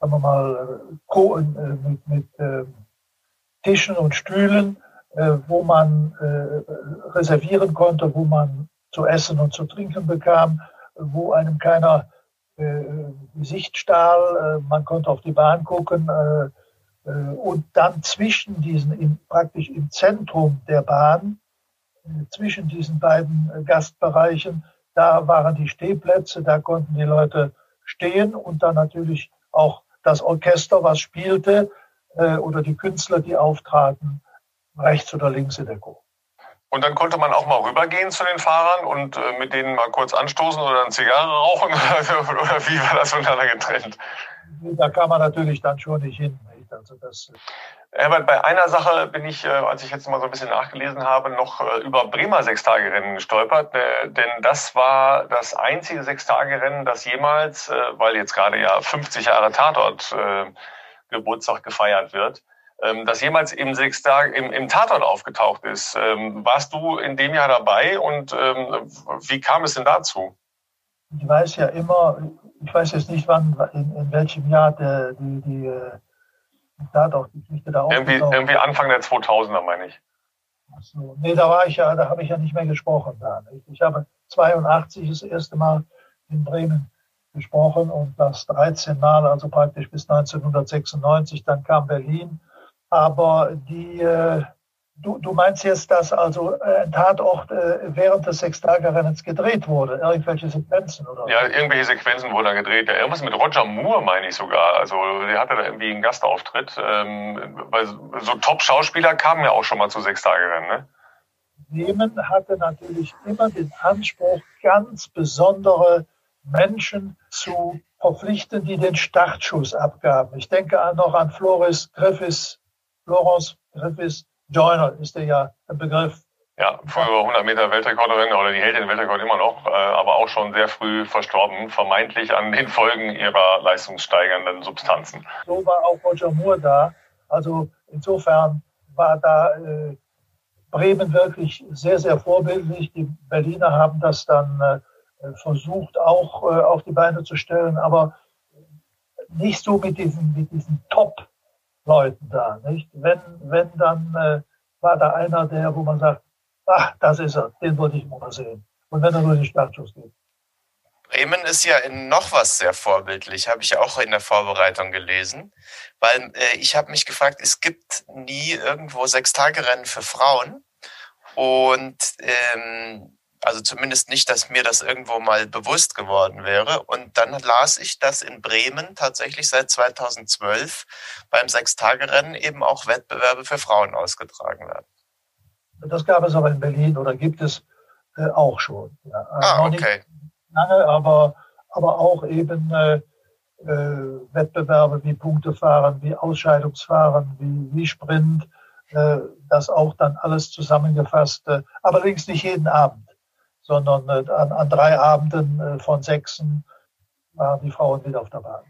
wir mal, äh, mit, mit Tischen und Stühlen wo man äh, reservieren konnte, wo man zu essen und zu trinken bekam, wo einem keiner äh, Sicht stahl, man konnte auf die Bahn gucken und dann zwischen diesen, praktisch im Zentrum der Bahn, zwischen diesen beiden Gastbereichen, da waren die Stehplätze, da konnten die Leute stehen und dann natürlich auch das Orchester, was spielte, oder die Künstler, die auftraten rechts oder links in der Kurve. Und dann konnte man auch mal rübergehen zu den Fahrern und äh, mit denen mal kurz anstoßen oder eine Zigarre rauchen [LAUGHS] oder, wie war das voneinander getrennt? Da kam man natürlich dann schon nicht hin. Nicht? Also das. Herbert, bei einer Sache bin ich, äh, als ich jetzt mal so ein bisschen nachgelesen habe, noch äh, über Bremer Sechstagerennen gestolpert, äh, denn das war das einzige Sechstagerennen, das jemals, weil jetzt gerade ja 50 Jahre Tatort Geburtstag gefeiert wird, ähm, das jemals im Sechstag im, im Tatort aufgetaucht ist. Ähm, warst du in dem Jahr dabei und ähm, wie kam es denn dazu? Ich weiß ja immer, ich weiß jetzt nicht, wann, in, in welchem Jahr der, die, die, äh, die Geschichte da irgendwie, irgendwie Anfang der 2000er, meine ich. So. Nee, da war ich ja, da habe ich ja nicht mehr gesprochen. Da, nicht? Ich habe 82 das erste Mal in Bremen gesprochen und das 13 Mal, also praktisch bis 1996. Dann kam Berlin. Aber die, äh, Du, du meinst jetzt, dass also äh, ein Tatort äh, während des Sechstagerrennens gedreht wurde? Irgendwelche Sequenzen oder? Ja, irgendwelche Sequenzen wurden da gedreht. Ja, irgendwas mit Roger Moore meine ich sogar. Also der hatte da irgendwie einen Gastauftritt. Ähm, weil so Top-Schauspieler kamen ja auch schon mal zu Sechstagerennen, ne? Bremen hatte natürlich immer den Anspruch, ganz besondere Menschen zu verpflichten, die den Startschuss abgaben. Ich denke noch an Floris Griffiths, Florence Griffiths, Joyner ist der ja ein Begriff. Ja, über 100 Meter Weltrekorderin oder die hält den Weltrekord immer noch, äh, aber auch schon sehr früh verstorben, vermeintlich an den Folgen ihrer leistungssteigernden Substanzen. So war auch Roger Moore da. Also insofern war da äh, Bremen wirklich sehr, sehr vorbildlich. Die Berliner haben das dann äh, versucht, auch äh, auf die Beine zu stellen, aber nicht so mit diesen, mit diesen Top- Leuten da. Nicht? Wenn, wenn dann äh, war da einer, der, wo man sagt, ach, das ist er, den wollte ich mal sehen. Und wenn er nur den Startschuss gibt. Bremen ist ja in noch was sehr vorbildlich, habe ich auch in der Vorbereitung gelesen, weil äh, ich habe mich gefragt, es gibt nie irgendwo Sechstagerennen für Frauen und ähm, also zumindest nicht, dass mir das irgendwo mal bewusst geworden wäre. Und dann las ich, dass in Bremen tatsächlich seit 2012 beim Sechstagerennen eben auch Wettbewerbe für Frauen ausgetragen werden. Das gab es aber in Berlin oder gibt es äh, auch schon. Ja. Ah, okay. lange, aber, aber auch eben äh, äh, Wettbewerbe wie Punktefahren, wie Ausscheidungsfahren, wie, wie Sprint, äh, das auch dann alles zusammengefasst, äh, allerdings nicht jeden Abend sondern äh, an, an drei Abenden äh, von sechsen waren die Frauen wieder auf der Bahn.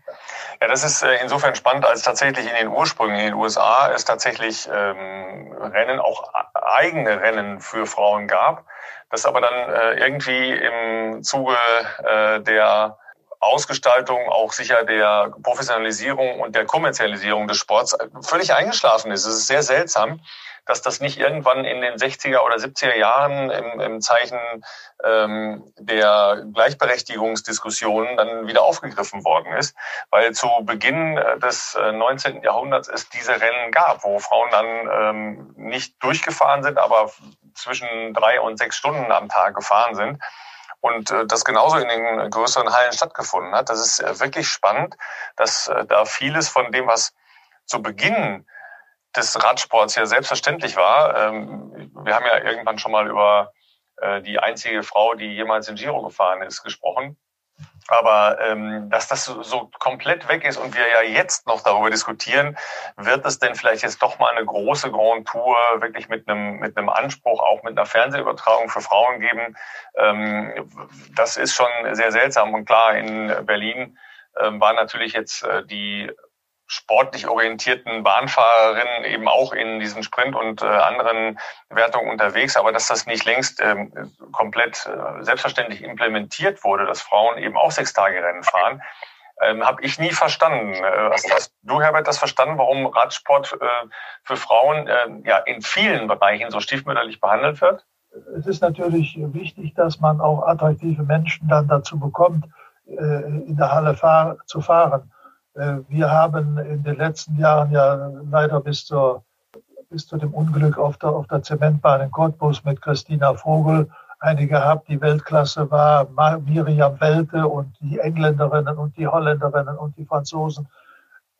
Ja, das ist äh, insofern spannend, als tatsächlich in den Ursprüngen in den USA es tatsächlich ähm, Rennen, auch eigene Rennen für Frauen gab, das aber dann äh, irgendwie im Zuge äh, der Ausgestaltung, auch sicher der Professionalisierung und der Kommerzialisierung des Sports völlig eingeschlafen ist. Es ist sehr seltsam dass das nicht irgendwann in den 60er oder 70er Jahren im, im Zeichen ähm, der Gleichberechtigungsdiskussionen dann wieder aufgegriffen worden ist, weil zu Beginn äh, des 19. Äh, Jahrhunderts es diese Rennen gab, wo Frauen dann ähm, nicht durchgefahren sind, aber zwischen drei und sechs Stunden am Tag gefahren sind und äh, das genauso in den größeren Hallen stattgefunden hat. Das ist wirklich spannend, dass da vieles von dem, was zu Beginn des Radsports ja selbstverständlich war. Ähm, wir haben ja irgendwann schon mal über äh, die einzige Frau, die jemals in Giro gefahren ist, gesprochen. Aber ähm, dass das so, komplett weg ist und wir ja jetzt noch darüber diskutieren, wird es denn vielleicht jetzt doch mal eine große Grand Tour wirklich mit einem, mit einem Anspruch, auch mit einer Fernsehübertragung für Frauen geben? Ähm, das ist schon sehr seltsam. Und klar, in Berlin war natürlich jetzt äh, die sportlich orientierten Bahnfahrerinnen eben auch in diesen Sprint und äh, anderen Wertungen unterwegs, aber dass das nicht längst ähm, komplett äh, selbstverständlich implementiert wurde, dass Frauen eben auch Sechstagerennen fahren, ähm, habe ich nie verstanden. Äh, hast, du, Herbert, das verstanden, warum Radsport äh, für Frauen äh, ja in vielen Bereichen so stiefmütterlich behandelt wird? Es ist natürlich wichtig, dass man auch attraktive Menschen dann dazu bekommt, äh, in der Halle fahr zu fahren. Äh, wir haben in den letzten Jahren ja leider bis, zur, bis zu dem Unglück auf der, auf der Zementbahn in Cottbus mit Christina Vogel eine gehabt, die Weltklasse war, Miriam Welte und die Engländerinnen und die Holländerinnen und die Franzosen.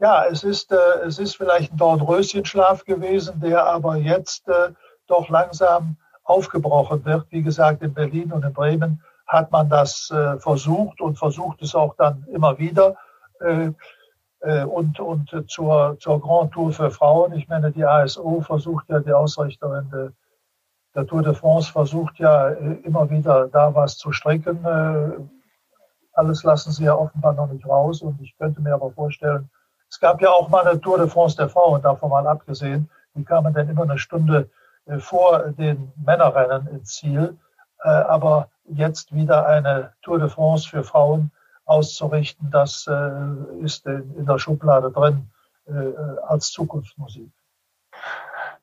Ja, es ist, äh, es ist vielleicht ein Dornröschenschlaf gewesen, der aber jetzt äh, doch langsam aufgebrochen wird. Wie gesagt, in Berlin und in Bremen hat man das äh, versucht und versucht es auch dann immer wieder. Äh, und, und zur, zur Grand Tour für Frauen. Ich meine, die ASO versucht ja, die Ausrichterin der, der Tour de France versucht ja äh, immer wieder da was zu stricken. Äh, alles lassen sie ja offenbar noch nicht raus und ich könnte mir aber vorstellen, es gab ja auch mal eine Tour de France der Frauen, davon mal abgesehen, die kamen dann immer eine Stunde vor den Männerrennen ins Ziel, aber jetzt wieder eine Tour de France für Frauen auszurichten, das äh, ist in der Schublade drin äh, als Zukunftsmusik.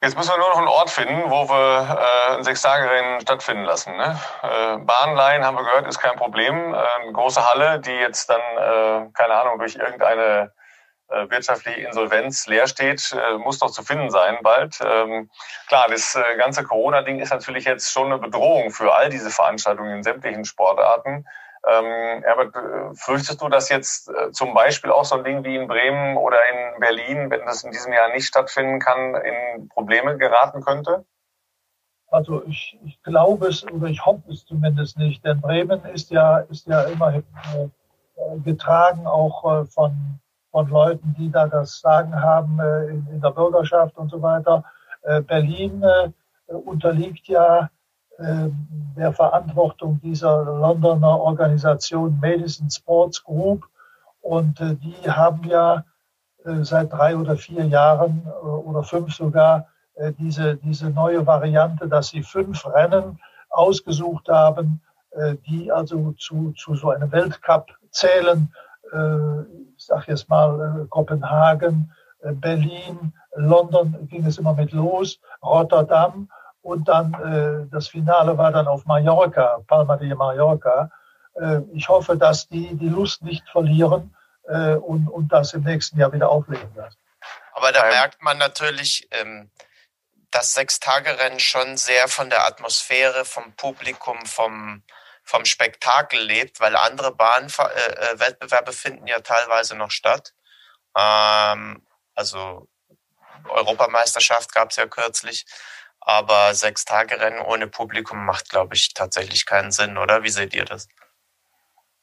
Jetzt müssen wir nur noch einen Ort finden, wo wir äh, ein Sechstagerennen stattfinden lassen. Ne? Äh, Bahnleihen, haben wir gehört, ist kein Problem. Äh, große Halle, die jetzt dann, äh, keine Ahnung, durch irgendeine äh, wirtschaftliche Insolvenz leer steht, äh, muss doch zu finden sein bald. Ähm, klar, das äh, ganze Corona-Ding ist natürlich jetzt schon eine Bedrohung für all diese Veranstaltungen in sämtlichen Sportarten. Ähm, Herbert, äh, fürchtest du, dass jetzt äh, zum Beispiel auch so ein Ding wie in Bremen oder in Berlin, wenn das in diesem Jahr nicht stattfinden kann, in Probleme geraten könnte? Also ich, ich glaube es oder ich hoffe es zumindest nicht, denn Bremen ist ja, ist ja immerhin äh, getragen auch äh, von, von Leuten, die da das Sagen haben äh, in, in, der Bürgerschaft und so weiter. Äh, Berlin unterliegt ja der Verantwortung dieser Londoner Organisation Medicine Sports Group. Und äh, die haben ja äh, seit drei oder vier Jahren äh, oder fünf sogar diese, diese neue Variante, dass sie fünf Rennen ausgesucht haben, die also zu, zu so einem Weltcup zählen. Ich sage jetzt mal Kopenhagen, Berlin, London ging es immer mit los, Rotterdam und dann äh, das Finale war dann auf Mallorca, Palma de Mallorca. Äh, ich hoffe, dass die die Lust nicht verlieren äh, und, und das im nächsten Jahr wieder auflegen lassen. Aber da merkt man natürlich, ähm, das Sechstagerennen schon sehr von der Atmosphäre, vom Publikum, vom, vom Spektakel lebt, weil andere Bahnwettbewerbe äh, finden ja teilweise noch statt. Ähm, also Europameisterschaft gab es ja kürzlich. Aber sechs Tage Rennen ohne Publikum macht, glaube ich, tatsächlich keinen Sinn, oder? Wie seht ihr das?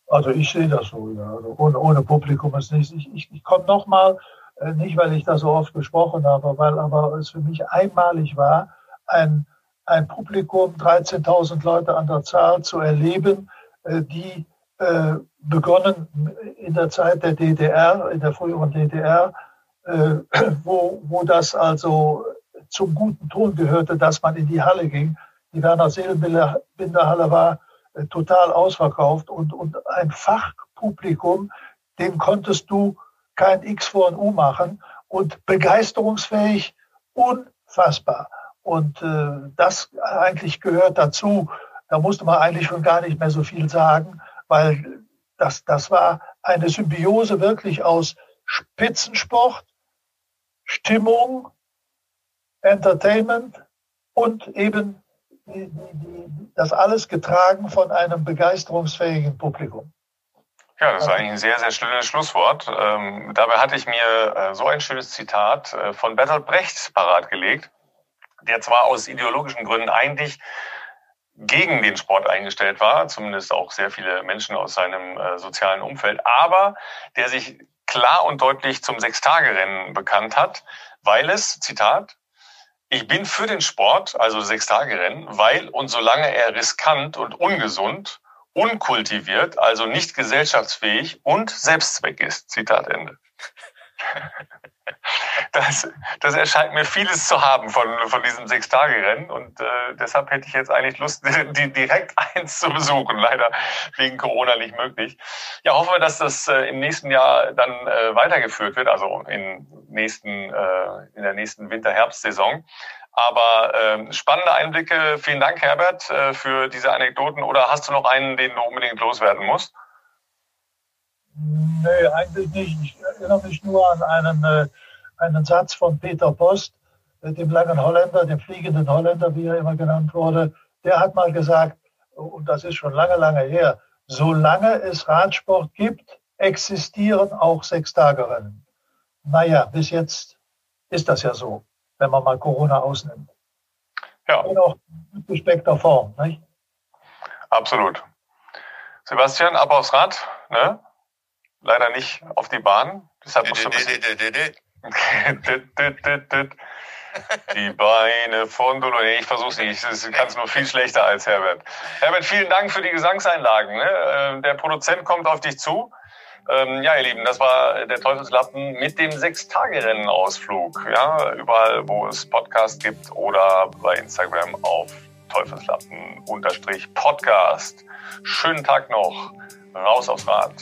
Also ich sehe das so, ja. Also ohne, ohne Publikum ist nichts. Ich, ich, ich komme nochmal, äh, nicht weil ich da so oft gesprochen habe, weil aber es für mich einmalig war, ein, ein Publikum, 13.000 Leute an der Zahl zu erleben, äh, die äh, begonnen in der Zeit der DDR, in der früheren DDR, wo, wo das also zum guten Ton gehörte, dass man in die Halle ging. Die Werner Seelenbinder Halle war äh, total ausverkauft und, und ein Fachpublikum, dem konntest du kein X vor ein U machen und begeisterungsfähig, unfassbar. Und äh, das eigentlich gehört dazu. Da musste man eigentlich schon gar nicht mehr so viel sagen, weil das, das war eine Symbiose wirklich aus Spitzensport, Stimmung, Entertainment und eben die, die, das alles getragen von einem begeisterungsfähigen Publikum. Ja, das ist eigentlich ein sehr, sehr schönes Schlusswort. Ähm, dabei hatte ich mir äh, so ein schönes Zitat äh, von Bertolt Brecht parat gelegt, der zwar aus ideologischen Gründen eigentlich gegen den Sport eingestellt war, zumindest auch sehr viele Menschen aus seinem äh, sozialen Umfeld, aber der sich klar und deutlich zum Sechstagerennen bekannt hat, weil es, Zitat, ich bin für den Sport, also Sechstagerennen, weil und solange er riskant und ungesund, unkultiviert, also nicht gesellschaftsfähig und Selbstzweck ist. Zitat Ende. Das, das erscheint mir vieles zu haben von, von diesem Sechstagerennen und äh, deshalb hätte ich jetzt eigentlich Lust, [LAUGHS] die, direkt eins zu besuchen. Leider wegen Corona nicht möglich. Ja, hoffen wir, dass das äh, im nächsten Jahr dann äh, weitergeführt wird, also in, nächsten, äh, in der nächsten Winter-Herbst-Saison. Aber äh, spannende Einblicke. Vielen Dank, Herbert, äh, für diese Anekdoten. Oder hast du noch einen, den du unbedingt loswerden musst? Nee, eigentlich nicht. Ich erinnere mich nur an einen, äh, einen Satz von Peter Post, äh, dem langen Holländer, dem fliegenden Holländer, wie er immer genannt wurde. Der hat mal gesagt, und das ist schon lange, lange her, solange es Radsport gibt, existieren auch Sechstagerennen. Naja, bis jetzt ist das ja so, wenn man mal Corona ausnimmt. Ja. Und auch in gespeckter Form, nicht? Absolut. Sebastian, ab aufs Rad, ne? Leider nicht auf die Bahn. Deshalb musst du Die Beine von Dolo. Nee, ich versuch's nicht. Ich kann es nur viel schlechter als Herbert. Herbert, vielen Dank für die Gesangseinlagen. Ne? Äh, der Produzent kommt auf dich zu. Ähm, ja, ihr Lieben, das war der Teufelslappen mit dem Sechstagerennen-Ausflug. Ja, überall, wo es Podcast gibt oder bei Instagram auf Teufelslappen-Podcast. Schönen Tag noch. Raus aufs Rad.